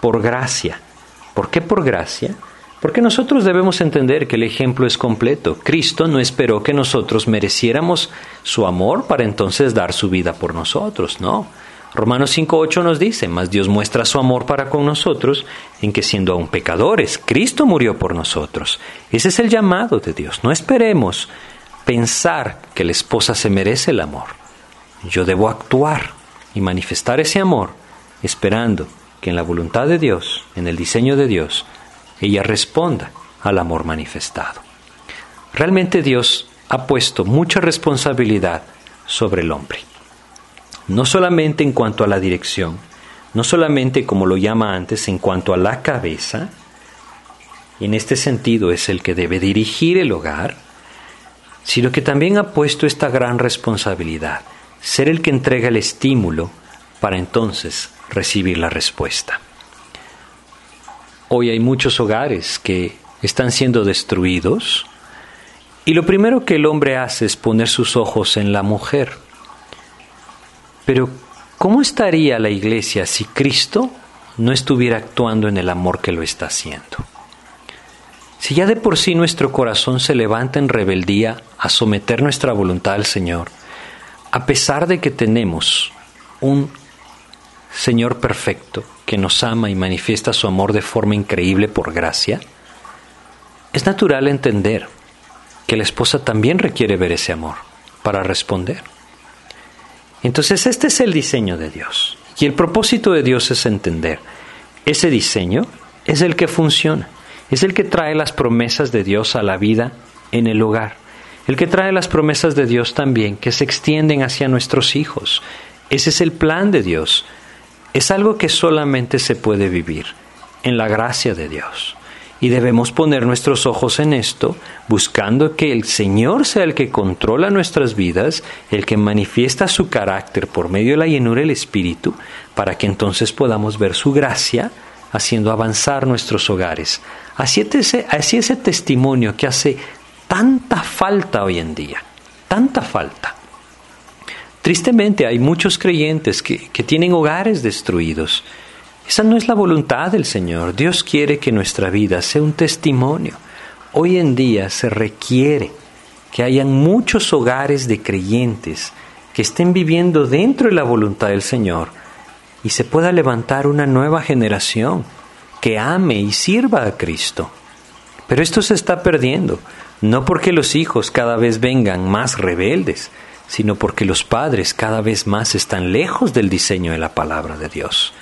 por gracia. ¿Por qué por gracia? Porque nosotros debemos entender que el ejemplo es completo. Cristo no esperó que nosotros mereciéramos su amor para entonces dar su vida por nosotros, no. Romanos 5.8 nos dice, mas Dios muestra su amor para con nosotros en que siendo aún pecadores, Cristo murió por nosotros. Ese es el llamado de Dios. No esperemos pensar que la esposa se merece el amor. Yo debo actuar y manifestar ese amor esperando que en la voluntad de Dios, en el diseño de Dios, ella responda al amor manifestado. Realmente Dios ha puesto mucha responsabilidad sobre el hombre no solamente en cuanto a la dirección, no solamente como lo llama antes en cuanto a la cabeza, en este sentido es el que debe dirigir el hogar, sino que también ha puesto esta gran responsabilidad, ser el que entrega el estímulo para entonces recibir la respuesta. Hoy hay muchos hogares que están siendo destruidos y lo primero que el hombre hace es poner sus ojos en la mujer pero, ¿cómo estaría la iglesia si Cristo no estuviera actuando en el amor que lo está haciendo? Si ya de por sí nuestro corazón se levanta en rebeldía a someter nuestra voluntad al Señor, a pesar de que tenemos un Señor perfecto que nos ama y manifiesta su amor de forma increíble por gracia, es natural entender que la esposa también requiere ver ese amor para responder. Entonces este es el diseño de Dios. Y el propósito de Dios es entender. Ese diseño es el que funciona. Es el que trae las promesas de Dios a la vida en el hogar. El que trae las promesas de Dios también que se extienden hacia nuestros hijos. Ese es el plan de Dios. Es algo que solamente se puede vivir en la gracia de Dios. Y debemos poner nuestros ojos en esto, buscando que el Señor sea el que controla nuestras vidas, el que manifiesta su carácter por medio de la llenura del Espíritu, para que entonces podamos ver su gracia haciendo avanzar nuestros hogares. Así así ese testimonio que hace tanta falta hoy en día, tanta falta. Tristemente hay muchos creyentes que, que tienen hogares destruidos esa no es la voluntad del Señor. Dios quiere que nuestra vida sea un testimonio. Hoy en día se requiere que hayan muchos hogares de creyentes que estén viviendo dentro de la voluntad del Señor y se pueda levantar una nueva generación que ame y sirva a Cristo. Pero esto se está perdiendo, no porque los hijos cada vez vengan más rebeldes, sino porque los padres cada vez más están lejos del diseño de la palabra de Dios.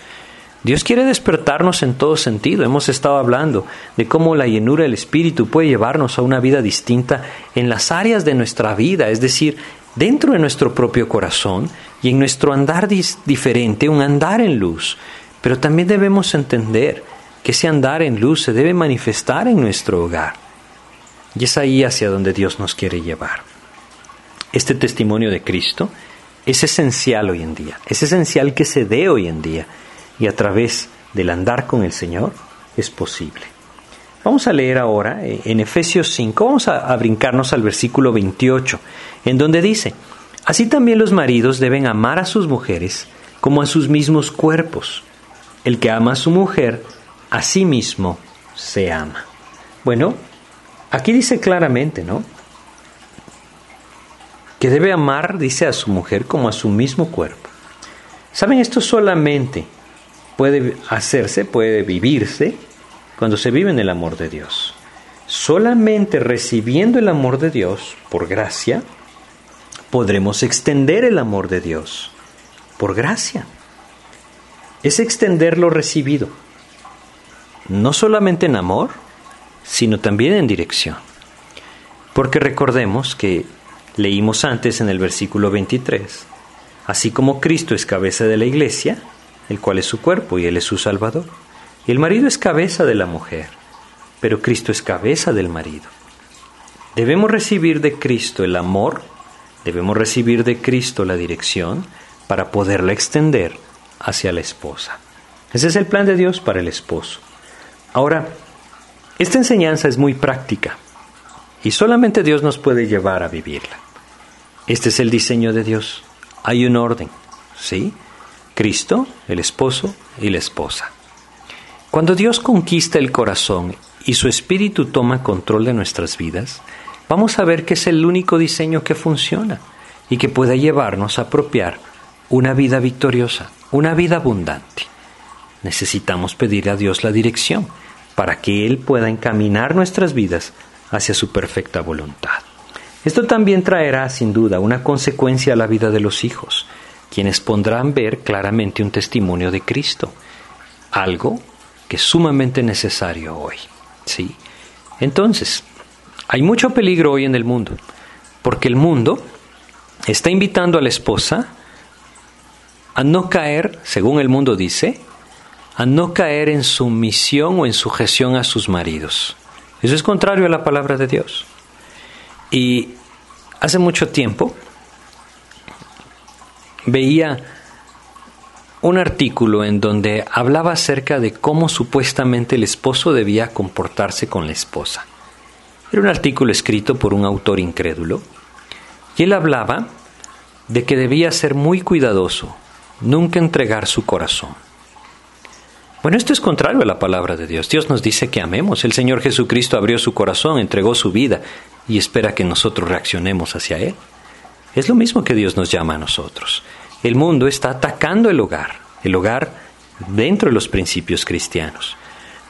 Dios quiere despertarnos en todo sentido. Hemos estado hablando de cómo la llenura del Espíritu puede llevarnos a una vida distinta en las áreas de nuestra vida, es decir, dentro de nuestro propio corazón y en nuestro andar diferente, un andar en luz. Pero también debemos entender que ese andar en luz se debe manifestar en nuestro hogar. Y es ahí hacia donde Dios nos quiere llevar. Este testimonio de Cristo es esencial hoy en día, es esencial que se dé hoy en día y a través del andar con el Señor es posible. Vamos a leer ahora eh, en Efesios 5, vamos a, a brincarnos al versículo 28, en donde dice, así también los maridos deben amar a sus mujeres como a sus mismos cuerpos. El que ama a su mujer, a sí mismo se ama. Bueno, aquí dice claramente, ¿no? Que debe amar, dice, a su mujer como a su mismo cuerpo. ¿Saben? Esto solamente puede hacerse, puede vivirse cuando se vive en el amor de Dios. Solamente recibiendo el amor de Dios por gracia, podremos extender el amor de Dios por gracia. Es extender lo recibido, no solamente en amor, sino también en dirección. Porque recordemos que leímos antes en el versículo 23, así como Cristo es cabeza de la iglesia, el cual es su cuerpo y él es su salvador. Y el marido es cabeza de la mujer, pero Cristo es cabeza del marido. Debemos recibir de Cristo el amor, debemos recibir de Cristo la dirección para poderla extender hacia la esposa. Ese es el plan de Dios para el esposo. Ahora, esta enseñanza es muy práctica y solamente Dios nos puede llevar a vivirla. Este es el diseño de Dios. Hay un orden, ¿sí? Cristo, el esposo y la esposa. Cuando Dios conquista el corazón y su espíritu toma control de nuestras vidas, vamos a ver que es el único diseño que funciona y que puede llevarnos a apropiar una vida victoriosa, una vida abundante. Necesitamos pedir a Dios la dirección para que Él pueda encaminar nuestras vidas hacia su perfecta voluntad. Esto también traerá sin duda una consecuencia a la vida de los hijos, quienes pondrán ver claramente un testimonio de Cristo, algo que es sumamente necesario hoy. ¿sí? Entonces, hay mucho peligro hoy en el mundo, porque el mundo está invitando a la esposa a no caer, según el mundo dice, a no caer en sumisión o en sujeción a sus maridos. Eso es contrario a la palabra de Dios. Y hace mucho tiempo veía un artículo en donde hablaba acerca de cómo supuestamente el esposo debía comportarse con la esposa. Era un artículo escrito por un autor incrédulo y él hablaba de que debía ser muy cuidadoso, nunca entregar su corazón. Bueno, esto es contrario a la palabra de Dios. Dios nos dice que amemos. El Señor Jesucristo abrió su corazón, entregó su vida y espera que nosotros reaccionemos hacia Él. Es lo mismo que Dios nos llama a nosotros. El mundo está atacando el hogar, el hogar dentro de los principios cristianos,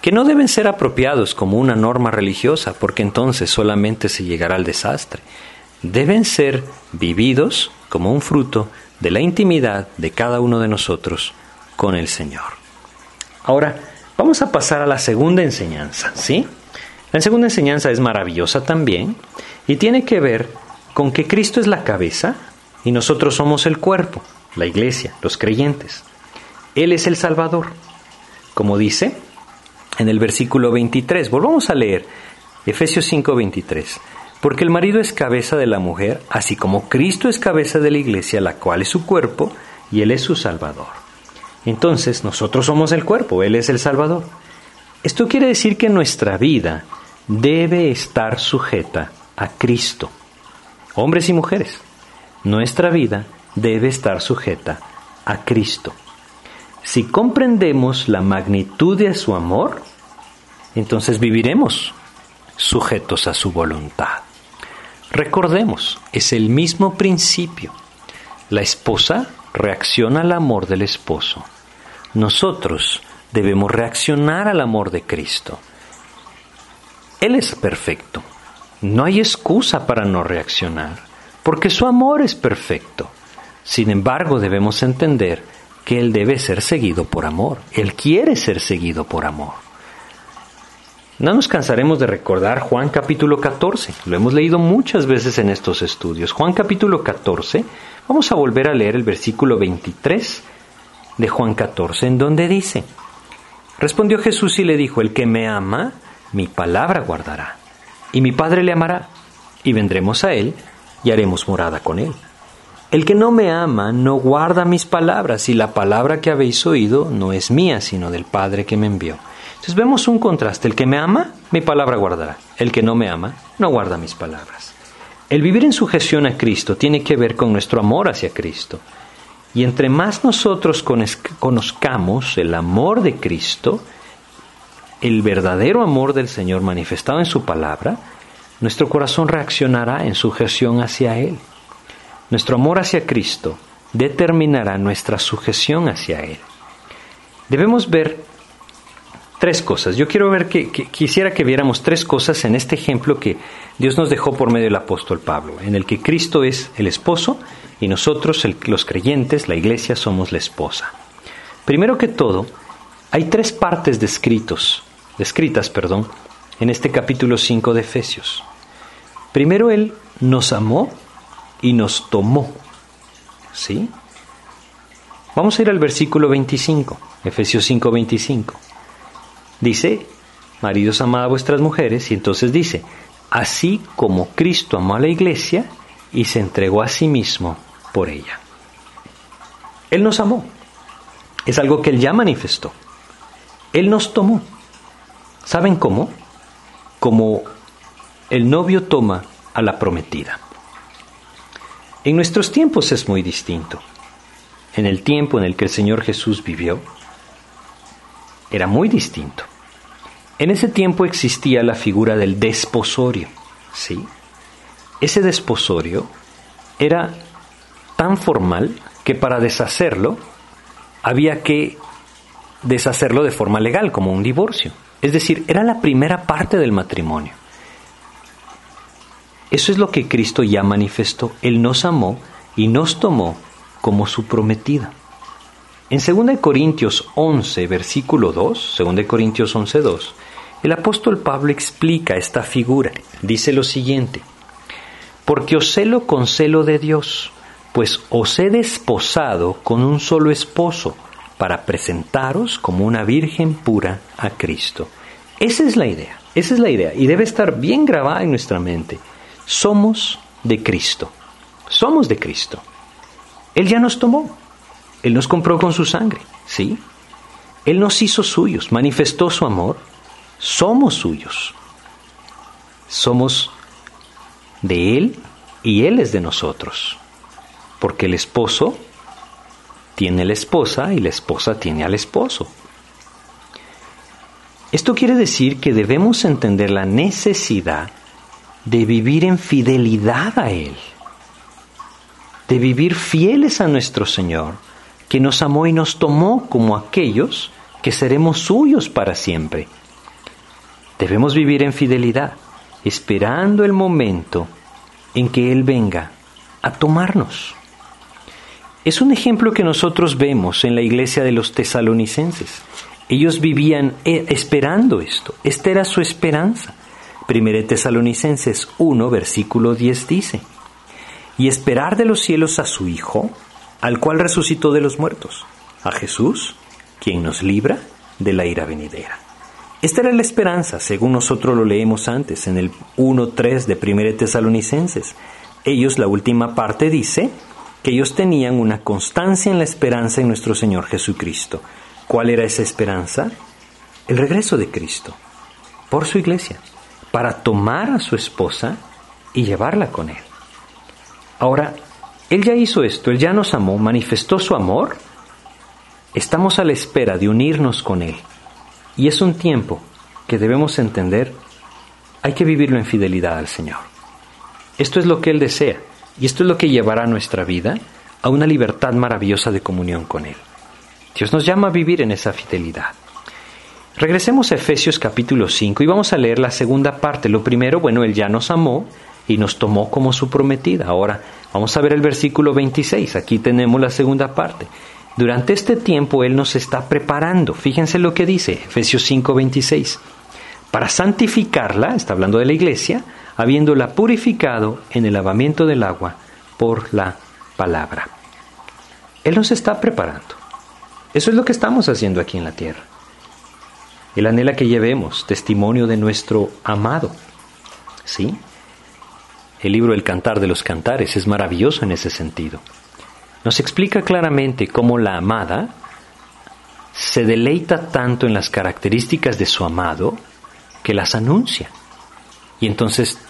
que no deben ser apropiados como una norma religiosa, porque entonces solamente se llegará al desastre. Deben ser vividos como un fruto de la intimidad de cada uno de nosotros con el Señor. Ahora, vamos a pasar a la segunda enseñanza, ¿sí? La segunda enseñanza es maravillosa también y tiene que ver con que Cristo es la cabeza y nosotros somos el cuerpo, la iglesia, los creyentes. Él es el Salvador. Como dice en el versículo 23, volvamos a leer Efesios 5:23, porque el marido es cabeza de la mujer, así como Cristo es cabeza de la iglesia, la cual es su cuerpo, y Él es su Salvador. Entonces nosotros somos el cuerpo, Él es el Salvador. Esto quiere decir que nuestra vida debe estar sujeta a Cristo. Hombres y mujeres, nuestra vida debe estar sujeta a Cristo. Si comprendemos la magnitud de su amor, entonces viviremos sujetos a su voluntad. Recordemos, es el mismo principio. La esposa reacciona al amor del esposo. Nosotros debemos reaccionar al amor de Cristo. Él es perfecto. No hay excusa para no reaccionar, porque su amor es perfecto. Sin embargo, debemos entender que Él debe ser seguido por amor. Él quiere ser seguido por amor. No nos cansaremos de recordar Juan capítulo 14. Lo hemos leído muchas veces en estos estudios. Juan capítulo 14 Vamos a volver a leer el versículo 23 de Juan 14, en donde dice, respondió Jesús y le dijo, el que me ama, mi palabra guardará, y mi Padre le amará, y vendremos a él y haremos morada con él. El que no me ama no guarda mis palabras y la palabra que habéis oído no es mía, sino del Padre que me envió. Entonces vemos un contraste. El que me ama, mi palabra guardará. El que no me ama, no guarda mis palabras. El vivir en sujeción a Cristo tiene que ver con nuestro amor hacia Cristo. Y entre más nosotros conozcamos el amor de Cristo, el verdadero amor del Señor manifestado en su palabra, nuestro corazón reaccionará en sujeción hacia Él. Nuestro amor hacia Cristo determinará nuestra sujeción hacia Él. Debemos ver tres cosas. Yo quiero ver que, quisiera que viéramos tres cosas en este ejemplo que Dios nos dejó por medio del apóstol Pablo, en el que Cristo es el esposo y nosotros, los creyentes, la iglesia, somos la esposa. Primero que todo, hay tres partes descritos, descritas, perdón, en este capítulo 5 de Efesios. Primero Él nos amó y nos tomó. ¿Sí? Vamos a ir al versículo 25, Efesios 5, 25. Dice, maridos amad a vuestras mujeres, y entonces dice, así como Cristo amó a la iglesia y se entregó a sí mismo por ella. Él nos amó. Es algo que Él ya manifestó. Él nos tomó. ¿Saben cómo? Como el novio toma a la prometida. En nuestros tiempos es muy distinto. En el tiempo en el que el Señor Jesús vivió, era muy distinto. En ese tiempo existía la figura del desposorio, ¿sí? Ese desposorio era tan formal que para deshacerlo había que deshacerlo de forma legal, como un divorcio. Es decir, era la primera parte del matrimonio. Eso es lo que Cristo ya manifestó. Él nos amó y nos tomó como su prometida. En 2 Corintios 11, versículo 2, 2 Corintios 11, 2, el apóstol Pablo explica esta figura. Dice lo siguiente, porque os celo con celo de Dios, pues os he desposado con un solo esposo, para presentaros como una virgen pura a Cristo. Esa es la idea, esa es la idea, y debe estar bien grabada en nuestra mente somos de Cristo. Somos de Cristo. Él ya nos tomó. Él nos compró con su sangre, ¿sí? Él nos hizo suyos, manifestó su amor. Somos suyos. Somos de Él y Él es de nosotros. Porque el esposo tiene la esposa y la esposa tiene al esposo. Esto quiere decir que debemos entender la necesidad de vivir en fidelidad a Él, de vivir fieles a nuestro Señor, que nos amó y nos tomó como aquellos que seremos suyos para siempre. Debemos vivir en fidelidad, esperando el momento en que Él venga a tomarnos. Es un ejemplo que nosotros vemos en la iglesia de los tesalonicenses. Ellos vivían eh, esperando esto. Esta era su esperanza. Primera Tesalonicenses 1, versículo 10 dice, y esperar de los cielos a su Hijo, al cual resucitó de los muertos, a Jesús, quien nos libra de la ira venidera. Esta era la esperanza, según nosotros lo leemos antes, en el 1.3 de Primera Tesalonicenses. Ellos, la última parte dice que ellos tenían una constancia en la esperanza en nuestro Señor Jesucristo. ¿Cuál era esa esperanza? El regreso de Cristo por su iglesia para tomar a su esposa y llevarla con él. Ahora, él ya hizo esto, él ya nos amó, manifestó su amor. Estamos a la espera de unirnos con él. Y es un tiempo que debemos entender, hay que vivirlo en fidelidad al Señor. Esto es lo que Él desea y esto es lo que llevará nuestra vida a una libertad maravillosa de comunión con Él. Dios nos llama a vivir en esa fidelidad. Regresemos a Efesios capítulo 5 y vamos a leer la segunda parte. Lo primero, bueno, Él ya nos amó y nos tomó como su prometida. Ahora vamos a ver el versículo 26. Aquí tenemos la segunda parte. Durante este tiempo Él nos está preparando. Fíjense lo que dice Efesios 5, 26. Para santificarla, está hablando de la iglesia, habiéndola purificado en el lavamiento del agua por la palabra. Él nos está preparando. Eso es lo que estamos haciendo aquí en la tierra. Él anhela que llevemos testimonio de nuestro amado. ¿Sí? El libro El Cantar de los Cantares es maravilloso en ese sentido. nos explica claramente cómo la amada se deleita tanto en las características de su amado que las anuncia. Y entonces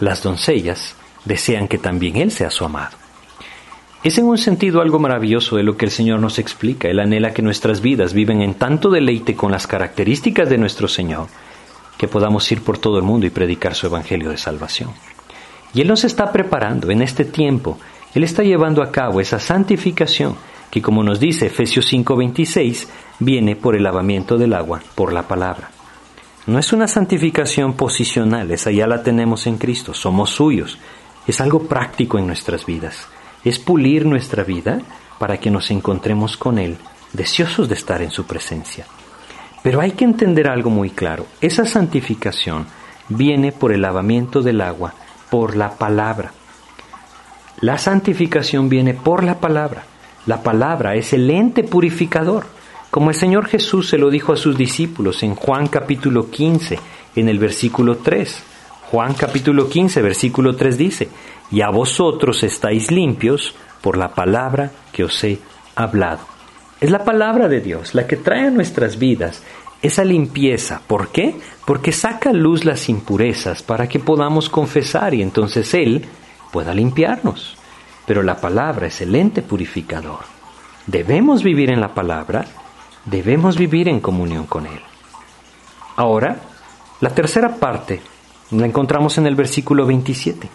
las doncellas desean que también él sea su amado. Es en un sentido algo maravilloso de lo que el Señor nos explica. Él anhela que nuestras vidas viven en tanto deleite con las características de nuestro Señor que podamos ir por todo el mundo y predicar su Evangelio de salvación. Y Él nos está preparando en este tiempo. Él está llevando a cabo esa santificación que, como nos dice Efesios 5:26, viene por el lavamiento del agua, por la palabra. No es una santificación posicional, esa ya la tenemos en Cristo, somos suyos. Es algo práctico en nuestras vidas es pulir nuestra vida para que nos encontremos con Él, deseosos de estar en su presencia. Pero hay que entender algo muy claro. Esa santificación viene por el lavamiento del agua, por la palabra. La santificación viene por la palabra. La palabra es el ente purificador, como el Señor Jesús se lo dijo a sus discípulos en Juan capítulo 15, en el versículo 3. Juan capítulo 15, versículo 3 dice, y a vosotros estáis limpios por la palabra que os he hablado. Es la palabra de Dios la que trae a nuestras vidas esa limpieza. ¿Por qué? Porque saca a luz las impurezas para que podamos confesar y entonces Él pueda limpiarnos. Pero la palabra es el ente purificador. Debemos vivir en la palabra, debemos vivir en comunión con Él. Ahora, la tercera parte la encontramos en el versículo 27.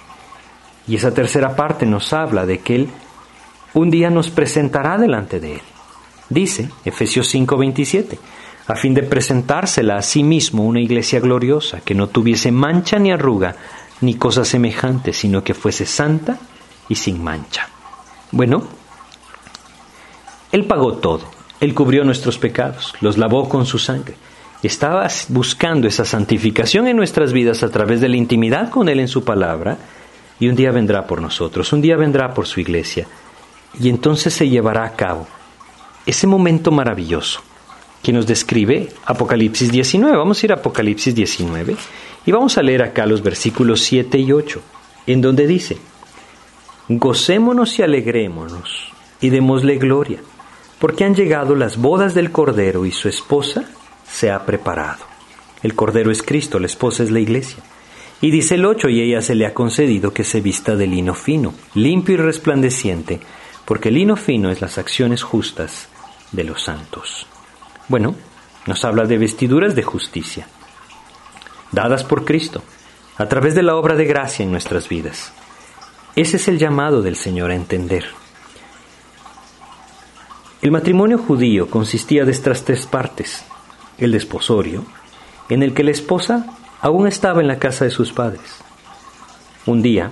Y esa tercera parte nos habla de que Él un día nos presentará delante de Él. Dice Efesios 5:27, a fin de presentársela a sí mismo una iglesia gloriosa, que no tuviese mancha ni arruga, ni cosa semejante, sino que fuese santa y sin mancha. Bueno, Él pagó todo, Él cubrió nuestros pecados, los lavó con su sangre. Estaba buscando esa santificación en nuestras vidas a través de la intimidad con Él en su palabra, y un día vendrá por nosotros, un día vendrá por su iglesia y entonces se llevará a cabo ese momento maravilloso que nos describe Apocalipsis 19. Vamos a ir a Apocalipsis 19 y vamos a leer acá los versículos 7 y 8, en donde dice, Gocémonos y alegrémonos y démosle gloria, porque han llegado las bodas del Cordero y su esposa se ha preparado. El Cordero es Cristo, la esposa es la iglesia. Y dice el 8, y ella se le ha concedido que se vista de lino fino, limpio y resplandeciente, porque el lino fino es las acciones justas de los santos. Bueno, nos habla de vestiduras de justicia, dadas por Cristo, a través de la obra de gracia en nuestras vidas. Ese es el llamado del Señor a entender. El matrimonio judío consistía de estas tres partes. El desposorio, en el que la esposa aún estaba en la casa de sus padres. Un día,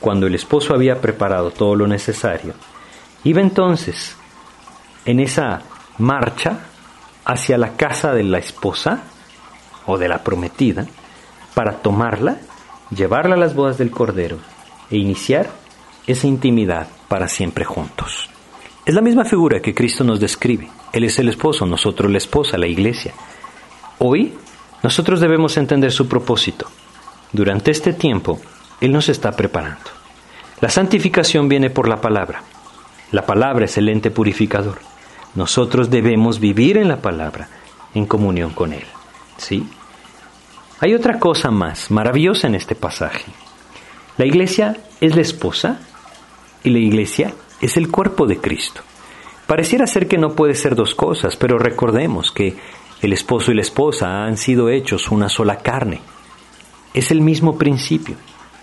cuando el esposo había preparado todo lo necesario, iba entonces en esa marcha hacia la casa de la esposa o de la prometida para tomarla, llevarla a las bodas del Cordero e iniciar esa intimidad para siempre juntos. Es la misma figura que Cristo nos describe. Él es el esposo, nosotros la esposa, la iglesia. Hoy nosotros debemos entender su propósito. Durante este tiempo, Él nos está preparando. La santificación viene por la palabra. La palabra es el ente purificador. Nosotros debemos vivir en la palabra, en comunión con Él. ¿Sí? Hay otra cosa más maravillosa en este pasaje. La iglesia es la esposa y la iglesia es el cuerpo de Cristo. Pareciera ser que no puede ser dos cosas, pero recordemos que el esposo y la esposa han sido hechos una sola carne. Es el mismo principio.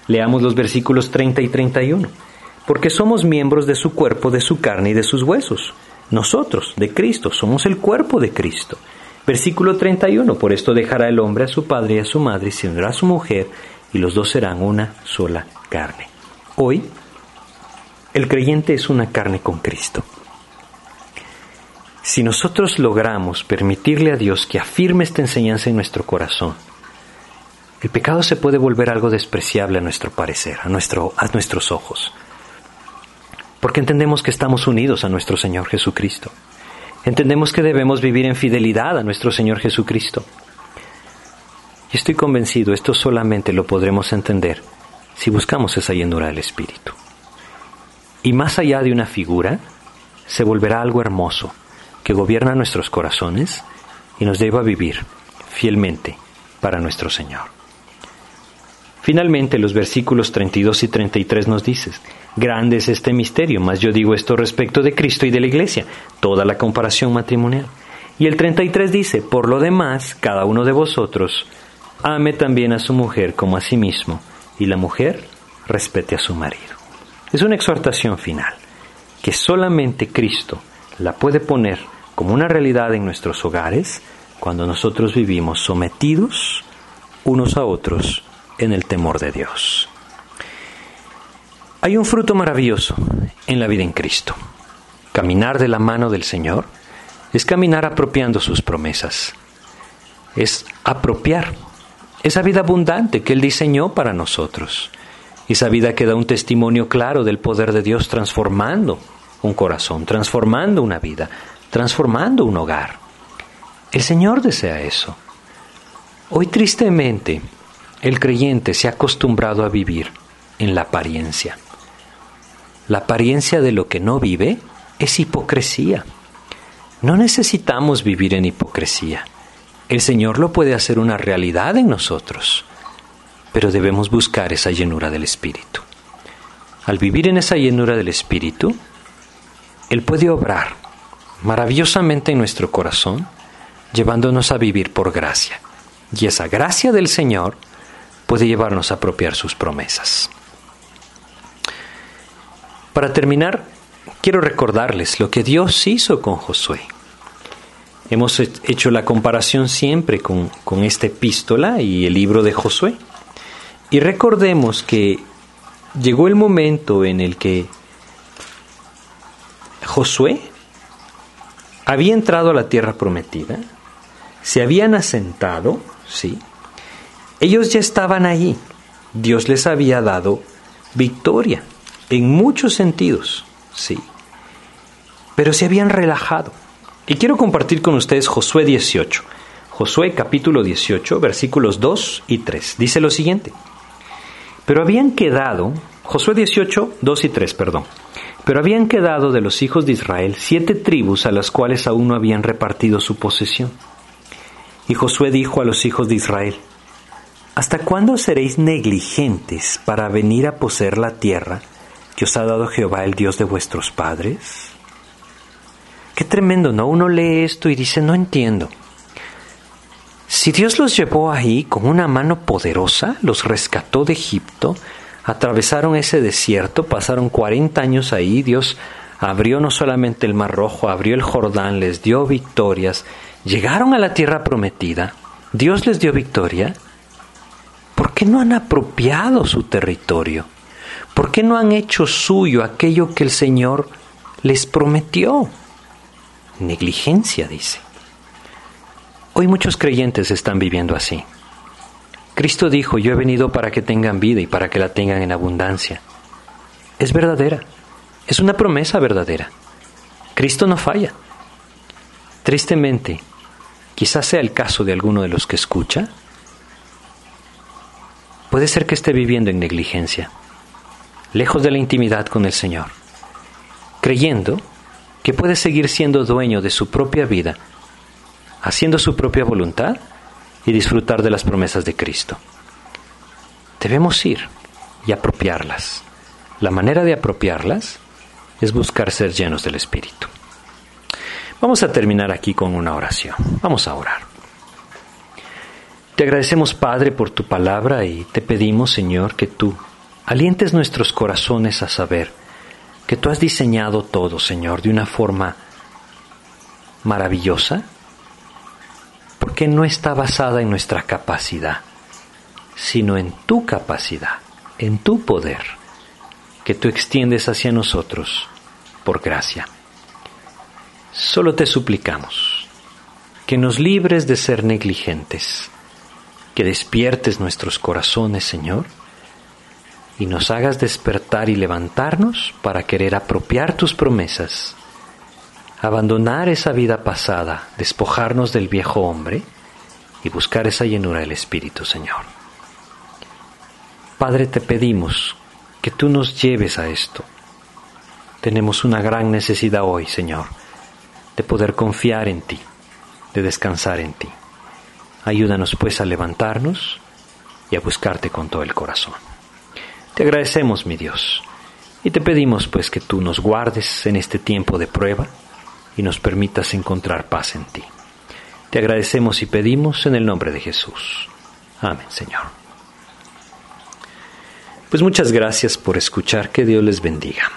Leamos los versículos 30 y 31. Porque somos miembros de su cuerpo, de su carne y de sus huesos. Nosotros, de Cristo, somos el cuerpo de Cristo. Versículo 31. Por esto dejará el hombre a su padre y a su madre y se a su mujer y los dos serán una sola carne. Hoy, el creyente es una carne con Cristo. Si nosotros logramos permitirle a Dios que afirme esta enseñanza en nuestro corazón, el pecado se puede volver algo despreciable a nuestro parecer, a, nuestro, nuestros ojos. Porque entendemos que estamos unidos a nuestro Señor Jesucristo. Entendemos que debemos vivir en fidelidad a nuestro Señor Jesucristo. Y estoy convencido, esto solamente lo podremos entender si buscamos esa llenura del Espíritu. y más allá de una figura, se volverá algo hermoso que gobierna nuestros corazones y nos lleva a vivir fielmente para nuestro Señor. Finalmente, los versículos 32 y 33 nos dicen, grande es este misterio, mas yo digo esto respecto de Cristo y de la Iglesia, toda la comparación matrimonial. Y el 33 dice, por lo demás, cada uno de vosotros ame también a su mujer como a sí mismo, y la mujer respete a su marido. Es una exhortación final, que solamente Cristo la puede poner como una realidad en nuestros hogares cuando nosotros vivimos sometidos unos a otros en el temor de Dios. Hay un fruto maravilloso en la vida en Cristo. Caminar de la mano del Señor es caminar apropiando sus promesas. Es apropiar esa vida abundante que Él diseñó para nosotros. Esa vida que da un testimonio claro del poder de Dios transformando un corazón, transformando una vida, transformando un hogar. El Señor desea eso. Hoy tristemente el creyente se ha acostumbrado a vivir en la apariencia. La apariencia de lo que no vive es hipocresía. No necesitamos vivir en hipocresía. El Señor lo puede hacer una realidad en nosotros, pero debemos buscar esa llenura del Espíritu. Al vivir en esa llenura del Espíritu, Él puede obrar maravillosamente en nuestro corazón, llevándonos a vivir por gracia. Y esa gracia del Señor puede llevarnos a apropiar sus promesas. Para terminar, quiero recordarles lo que Dios hizo con Josué. Hemos hecho la comparación siempre con, con esta epístola y el libro de Josué. Y recordemos que llegó el momento en el que Josué había entrado a la tierra prometida, se habían asentado, sí, ellos ya estaban ahí, Dios les había dado victoria en muchos sentidos, sí, pero se habían relajado. Y quiero compartir con ustedes Josué 18. Josué capítulo 18, versículos 2 y 3. Dice lo siguiente. Pero habían quedado, Josué 18, 2 y 3, perdón. Pero habían quedado de los hijos de Israel siete tribus a las cuales aún no habían repartido su posesión. Y Josué dijo a los hijos de Israel, ¿Hasta cuándo seréis negligentes para venir a poseer la tierra que os ha dado Jehová el Dios de vuestros padres? Qué tremendo, ¿no? Uno lee esto y dice, no entiendo. Si Dios los llevó ahí con una mano poderosa, los rescató de Egipto, atravesaron ese desierto, pasaron 40 años ahí, Dios abrió no solamente el Mar Rojo, abrió el Jordán, les dio victorias, llegaron a la tierra prometida, Dios les dio victoria, ¿por qué no han apropiado su territorio? ¿Por qué no han hecho suyo aquello que el Señor les prometió? negligencia, dice. Hoy muchos creyentes están viviendo así. Cristo dijo, yo he venido para que tengan vida y para que la tengan en abundancia. Es verdadera, es una promesa verdadera. Cristo no falla. Tristemente, quizás sea el caso de alguno de los que escucha, puede ser que esté viviendo en negligencia, lejos de la intimidad con el Señor, creyendo que puede seguir siendo dueño de su propia vida, haciendo su propia voluntad y disfrutar de las promesas de Cristo. Debemos ir y apropiarlas. La manera de apropiarlas es buscar ser llenos del Espíritu. Vamos a terminar aquí con una oración. Vamos a orar. Te agradecemos, Padre, por tu palabra y te pedimos, Señor, que tú alientes nuestros corazones a saber que tú has diseñado todo, Señor, de una forma maravillosa, porque no está basada en nuestra capacidad, sino en tu capacidad, en tu poder, que tú extiendes hacia nosotros por gracia. Solo te suplicamos que nos libres de ser negligentes, que despiertes nuestros corazones, Señor, y nos hagas despertar y levantarnos para querer apropiar tus promesas, abandonar esa vida pasada, despojarnos del viejo hombre y buscar esa llenura del Espíritu, Señor. Padre, te pedimos que tú nos lleves a esto, tenemos una gran necesidad hoy, Señor, de poder confiar en ti, de descansar en ti. Ayúdanos pues a levantarnos y a buscarte con todo el corazón. Te agradecemos, mi Dios, y te pedimos pues que tú nos guardes en este tiempo de prueba y nos permitas encontrar paz en ti. Te agradecemos y pedimos en el nombre de Jesús. Amén, Señor. Pues muchas gracias por escuchar, que Dios les bendiga.